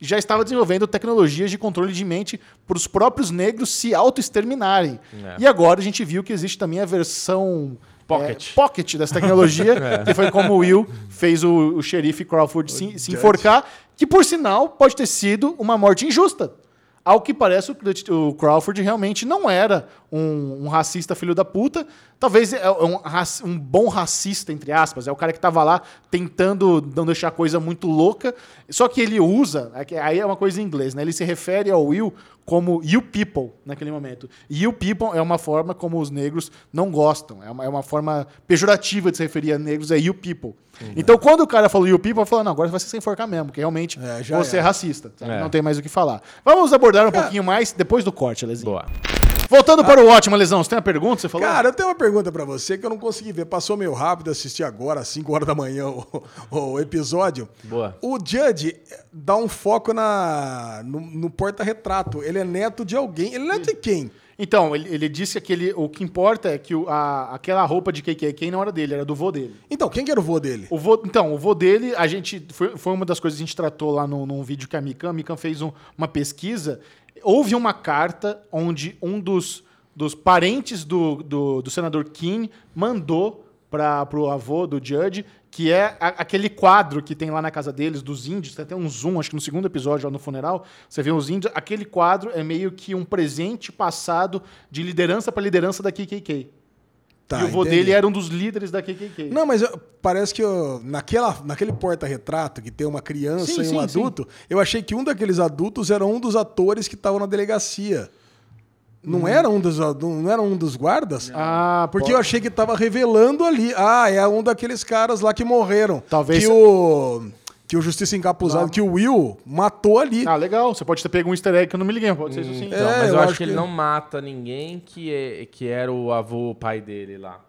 já estava desenvolvendo tecnologias de controle de mente para os próprios negros se auto-exterminarem. É. E agora a gente viu que existe também a versão Pocket. é, pocket dessa tecnologia, *laughs* que foi como o Will fez o, o xerife Crawford se, se enforcar, que por sinal pode ter sido uma morte injusta. Ao que parece, o Crawford realmente não era um, um racista filho da puta. Talvez é um, um bom racista, entre aspas. É o cara que tava lá tentando não deixar a coisa muito louca. Só que ele usa, é aí é uma coisa em inglês, né? Ele se refere ao Will como you people naquele momento. You people é uma forma como os negros não gostam. É uma, é uma forma pejorativa de se referir a negros, é you people. Então, quando o cara falou you people, eu falei, não, agora você vai se enforcar mesmo, porque realmente É, você é, é. racista. É. Não tem mais o que falar. Vamos abordar um pouquinho mais depois do corte, Lezinho. Boa. Voltando para o ótimo, Lesão, você tem uma pergunta? Você falou? Cara, eu tenho uma pergunta pra você que eu não consegui ver. Passou meio rápido, assisti agora, às 5 horas da manhã, *laughs* o, o episódio. Boa. O Judge dá um foco na, no, no porta-retrato. Ele é neto de alguém. Ele é neto de quem? Então, ele, ele disse que aquele, o que importa é que o- a- aquela roupa de KKK não era dele, era do vô dele. Então, quem que era o vô dele? O vô, então, o vô dele, a gente. Foi, foi uma das coisas que a gente tratou lá no, num vídeo que a Mikan. A Mikan fez um- uma pesquisa. Houve uma carta onde um dos, dos parentes do, do, do senador King mandou para o avô do Judge, que é a- aquele quadro que tem lá na casa deles, dos índios. Tem até um zoom, acho que no segundo episódio, lá no funeral. Você vê os índios. Aquele quadro é meio que um presente passado de liderança para liderança da KKK. Tá, e o vô dele era um dos líderes da KKK. Não, mas eu- parece que eu- naquela, naquele porta-retrato que tem uma criança Sim, e um sim, sim. adulto, eu achei que um daqueles adultos era um dos atores que estavam na delegacia. Não era um dos não era um dos guardas? Ah, Porque pode- eu achei que tava revelando ali. Ah, é um daqueles caras lá que morreram. Talvez- Que o, que o Justiça Encapuzado, que o Will matou ali. Ah, legal. Você pode ter pego um easter egg que eu não me liguei, pode ser isso sim. Então, É, mas eu, eu acho acho que ele não mata ninguém que, é, que era o avô, o pai dele lá.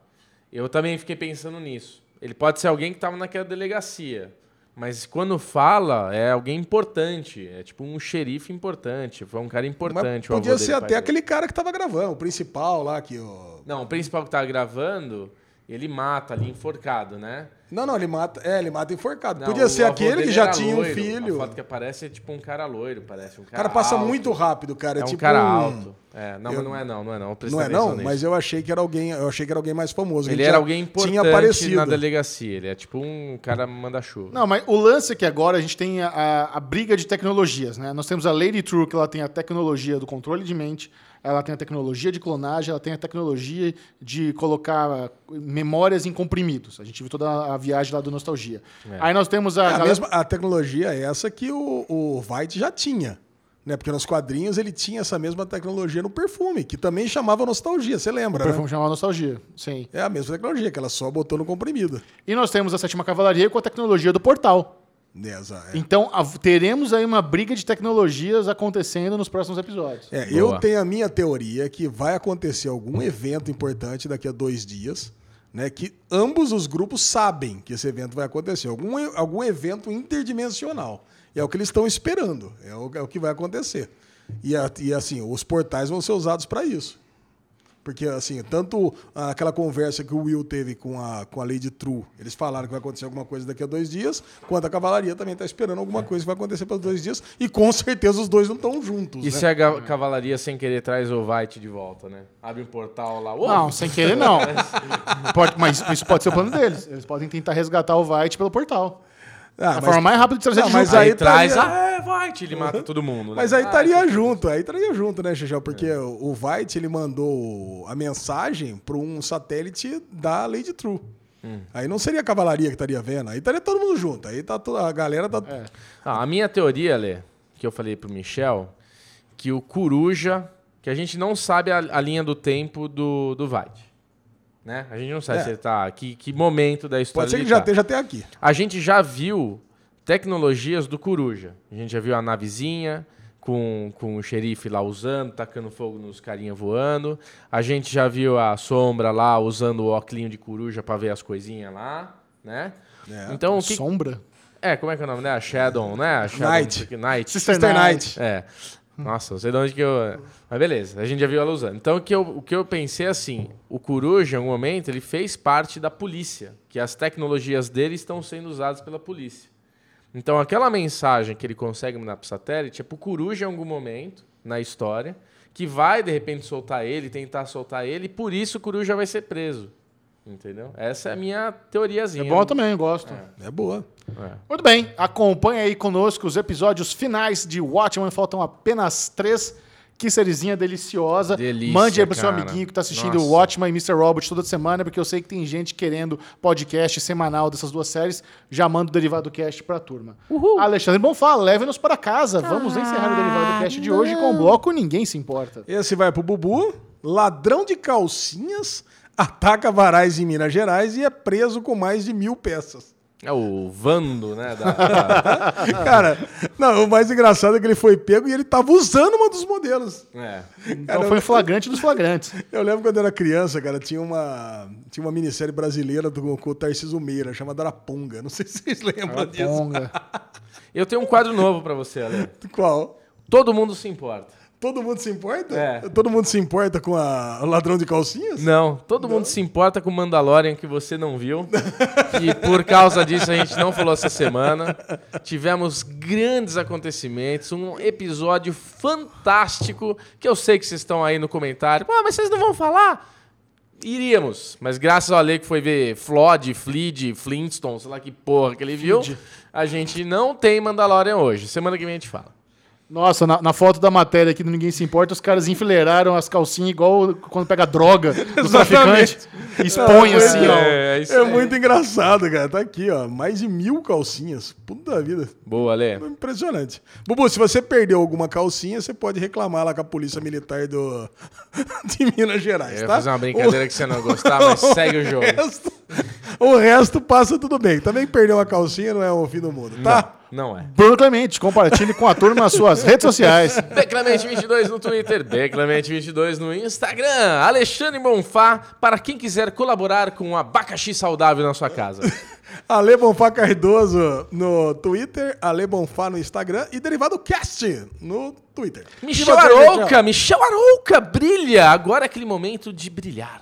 Eu também fiquei pensando nisso. Ele pode ser alguém que estava naquela delegacia. Mas quando fala, é alguém importante. É tipo um xerife importante. Foi um cara Mas importante. o avô podia dele, ser pai até dele. aquele cara que tava gravando, o principal lá que o Não, o principal que tava gravando, ele mata ali enforcado, né? Não, não, ele mata, é, ele mata enforcado. Não, Podia ser aquele que já tinha loiro. um filho. A foto que aparece é tipo um cara loiro, parece. Um O cara, cara passa alto. muito rápido, cara. É É, um tipo cara um- alto. É, não, Eu- mas não é não, não é não. Eu Não é não, nisso. mas eu achei que era alguém, eu achei que era alguém mais famoso. Ele que era alguém importante tinha aparecido. na delegacia. Ele é tipo um cara manda-chuva. Não, mas o lance é que agora a gente tem a, a- a briga de tecnologias, né? Nós temos a Lady True, que ela tem a tecnologia do controle de mente, ela tem a tecnologia de clonagem, ela tem a tecnologia de colocar memórias em comprimidos. A gente viu toda a viagem lá do Nostalgia. É. Aí nós temos a... É a, galera- mesma, a tecnologia é essa que o, o White já tinha. Né? Porque nos quadrinhos ele tinha essa mesma tecnologia no perfume, que também chamava nostalgia, você O lembra, perfume né? chamava Nostalgia, sim. É a mesma tecnologia, que ela só botou no comprimido. E nós temos a Sétima Cavalaria com a tecnologia do portal. É. Então, a- teremos aí uma briga de tecnologias acontecendo nos próximos episódios. É, eu tenho a minha teoria que vai acontecer algum evento importante daqui a dois dias, né? Que ambos os grupos sabem que esse evento vai acontecer. Algum, algum evento interdimensional. E é o que eles estão esperando. É o, é o que vai acontecer. E, a- e, assim, os portais vão ser usados para isso. Porque, assim, tanto aquela conversa que o Will teve com a, com a Lady True, eles falaram que vai acontecer alguma coisa daqui a dois dias, quanto a cavalaria também está esperando alguma coisa que vai acontecer pelos dois dias, e com certeza os dois não estão juntos. E né? se a cavalaria sem querer traz o White de volta, né? Abre um portal lá. Uou! Não, sem querer não. *laughs* Pode- mas isso pode ser o plano deles. Eles podem tentar resgatar o White pelo portal. Ah, a mas- forma mais rápida de trazer Não, mas junto. aí, aí traz, ah, é White, ele mata todo mundo. né? Mas aí Ah, estaria junto, aí estaria junto, né, Xixão? Porque o o White ele mandou a mensagem para um satélite da Lady True. Hum. Aí não seria a cavalaria que estaria vendo, aí estaria todo mundo junto. Aí tá to- a galera tá. É. Ah, a minha teoria, Lê, que eu falei pro Michel, que o Coruja, que a gente não sabe a, a linha do tempo do, do White. Né? A gente não sabe É. se ele tá. Que, que momento da história Pode ser que ele já tá. esteja até aqui. A gente já viu tecnologias do Coruja. A gente já viu a navezinha com, com o xerife lá usando, tacando fogo nos carinha voando. A gente já viu a sombra lá usando o óculos de coruja para ver as coisinhas lá, né? É. Então, o que... Sombra. É, como é que é o nome dela? Shadow, né? A Shadow, Night. sei o que, Night. Sister Sister Night. Night. É. Nossa, não sei de onde que eu. Mas beleza, a gente já viu ela usando. Então o que eu, o que eu pensei é assim: o Coruja, em algum momento, ele fez parte da polícia, que as tecnologias dele estão sendo usadas pela polícia. Então aquela mensagem que ele consegue mandar para o satélite é para o Coruja em algum momento na história, que vai de repente soltar ele, tentar soltar ele, e por isso o Coruja vai ser preso. Entendeu? Essa é a minha teoriazinha. É bom também, eu gosto. É boa. É. Muito bem, acompanha aí conosco os episódios finais de Watchmen. Faltam apenas três. Que sériezinha deliciosa. Delícia, Mande aí pro seu cara. amiguinho que tá assistindo Nossa. o Watchmen e Mr. Robot toda semana, porque eu sei que tem gente querendo podcast semanal dessas duas séries. Já manda o Derivado Cast pra turma. Alexandre Bonfá, leve-nos para casa. Vamos encerrar o Derivado Cast de hoje com o bloco Ninguém Se Importa. Esse vai pro Bubu. Ladrão de calcinhas ataca varais em Minas Gerais e é preso com mais de mil peças. É o Vando, né? da- *laughs* Cara, não, o mais engraçado é que ele foi pego e ele tava usando uma dos modelos. é. Então foi flagrante dos flagrantes. Eu lembro quando eu era criança, cara, tinha uma, tinha uma minissérie brasileira do, com o Tarcísio Meira, chamada Araponga. Não sei se vocês lembram disso. Ponga. *laughs* Eu tenho um quadro novo pra você, Ale. Qual? Todo mundo se importa. Todo mundo se importa? É. Todo mundo se importa com a, o ladrão de calcinhas? Não, todo mundo se importa com o Mandalorian que você não viu. e por causa disso a gente não falou essa semana. Tivemos grandes acontecimentos, um episódio fantástico que eu sei que vocês estão aí no comentário. Ah, mas vocês não vão falar? Iríamos, mas graças ao Ale que foi ver Flood, Fleed, Flintstones, sei lá que porra que ele viu, a gente não tem Mandalorian hoje. Semana que vem a gente fala. Nossa, na, na foto da matéria aqui do Ninguém Se Importa, os caras enfileiraram as calcinhas igual quando pega droga *laughs* do traficante. Expõe É, assim, ó. É, isso É aí. muito engraçado, cara. Tá aqui, ó. Mais de mil calcinhas. Puta vida. Boa, Ale. Impressionante. Bubu, se você perdeu alguma calcinha, você pode reclamar lá com a Polícia Militar do... *laughs* de Minas Gerais, Eu tá? fazer uma brincadeira que você não gostar, mas *laughs* segue o jogo. resto, o resto passa tudo bem. Também perder uma calcinha não é o fim do mundo, tá? Não é. Bruno Clemente, compartilhe com a turma nas suas redes sociais. Beclemente22 no Twitter, Beclemente22 no Instagram, Alexandre Bonfá, para quem quiser colaborar com um abacaxi saudável na sua casa. *laughs* Ale Bonfá Cardoso no Twitter, Ale Bonfá no Instagram e Derivado Cast no Twitter. Michel Arouca, Michel Arouca, brilha! Agora é aquele momento de brilhar.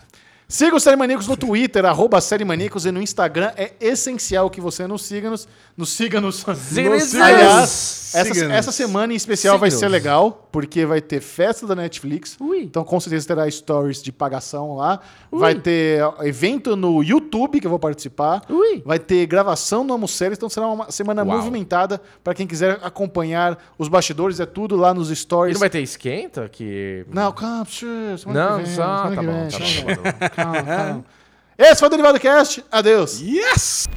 Siga o Série Maníacos no Twitter, arroba Série Maníacos, e no Instagram. É essencial que você nos siga, nos, nos siga nos... Siga-nos. Aliás, essa, essa semana em especial vai ser legal, porque vai ter festa da Netflix. Ui. Então, com certeza, terá stories de pagação lá. Vai ter evento no YouTube, que eu vou participar. Ui. Vai ter gravação no Amo Séries, então será uma semana Uau. movimentada para quem quiser acompanhar os bastidores. É tudo lá nos E stories. não vai ter esquenta? Que... Não, calma, semana Não, que vem, só... semana Tá que bom, vem, tá que vem. bom. Calma, *laughs* calma. Esse foi o Derivado Cast. Adeus. Yes!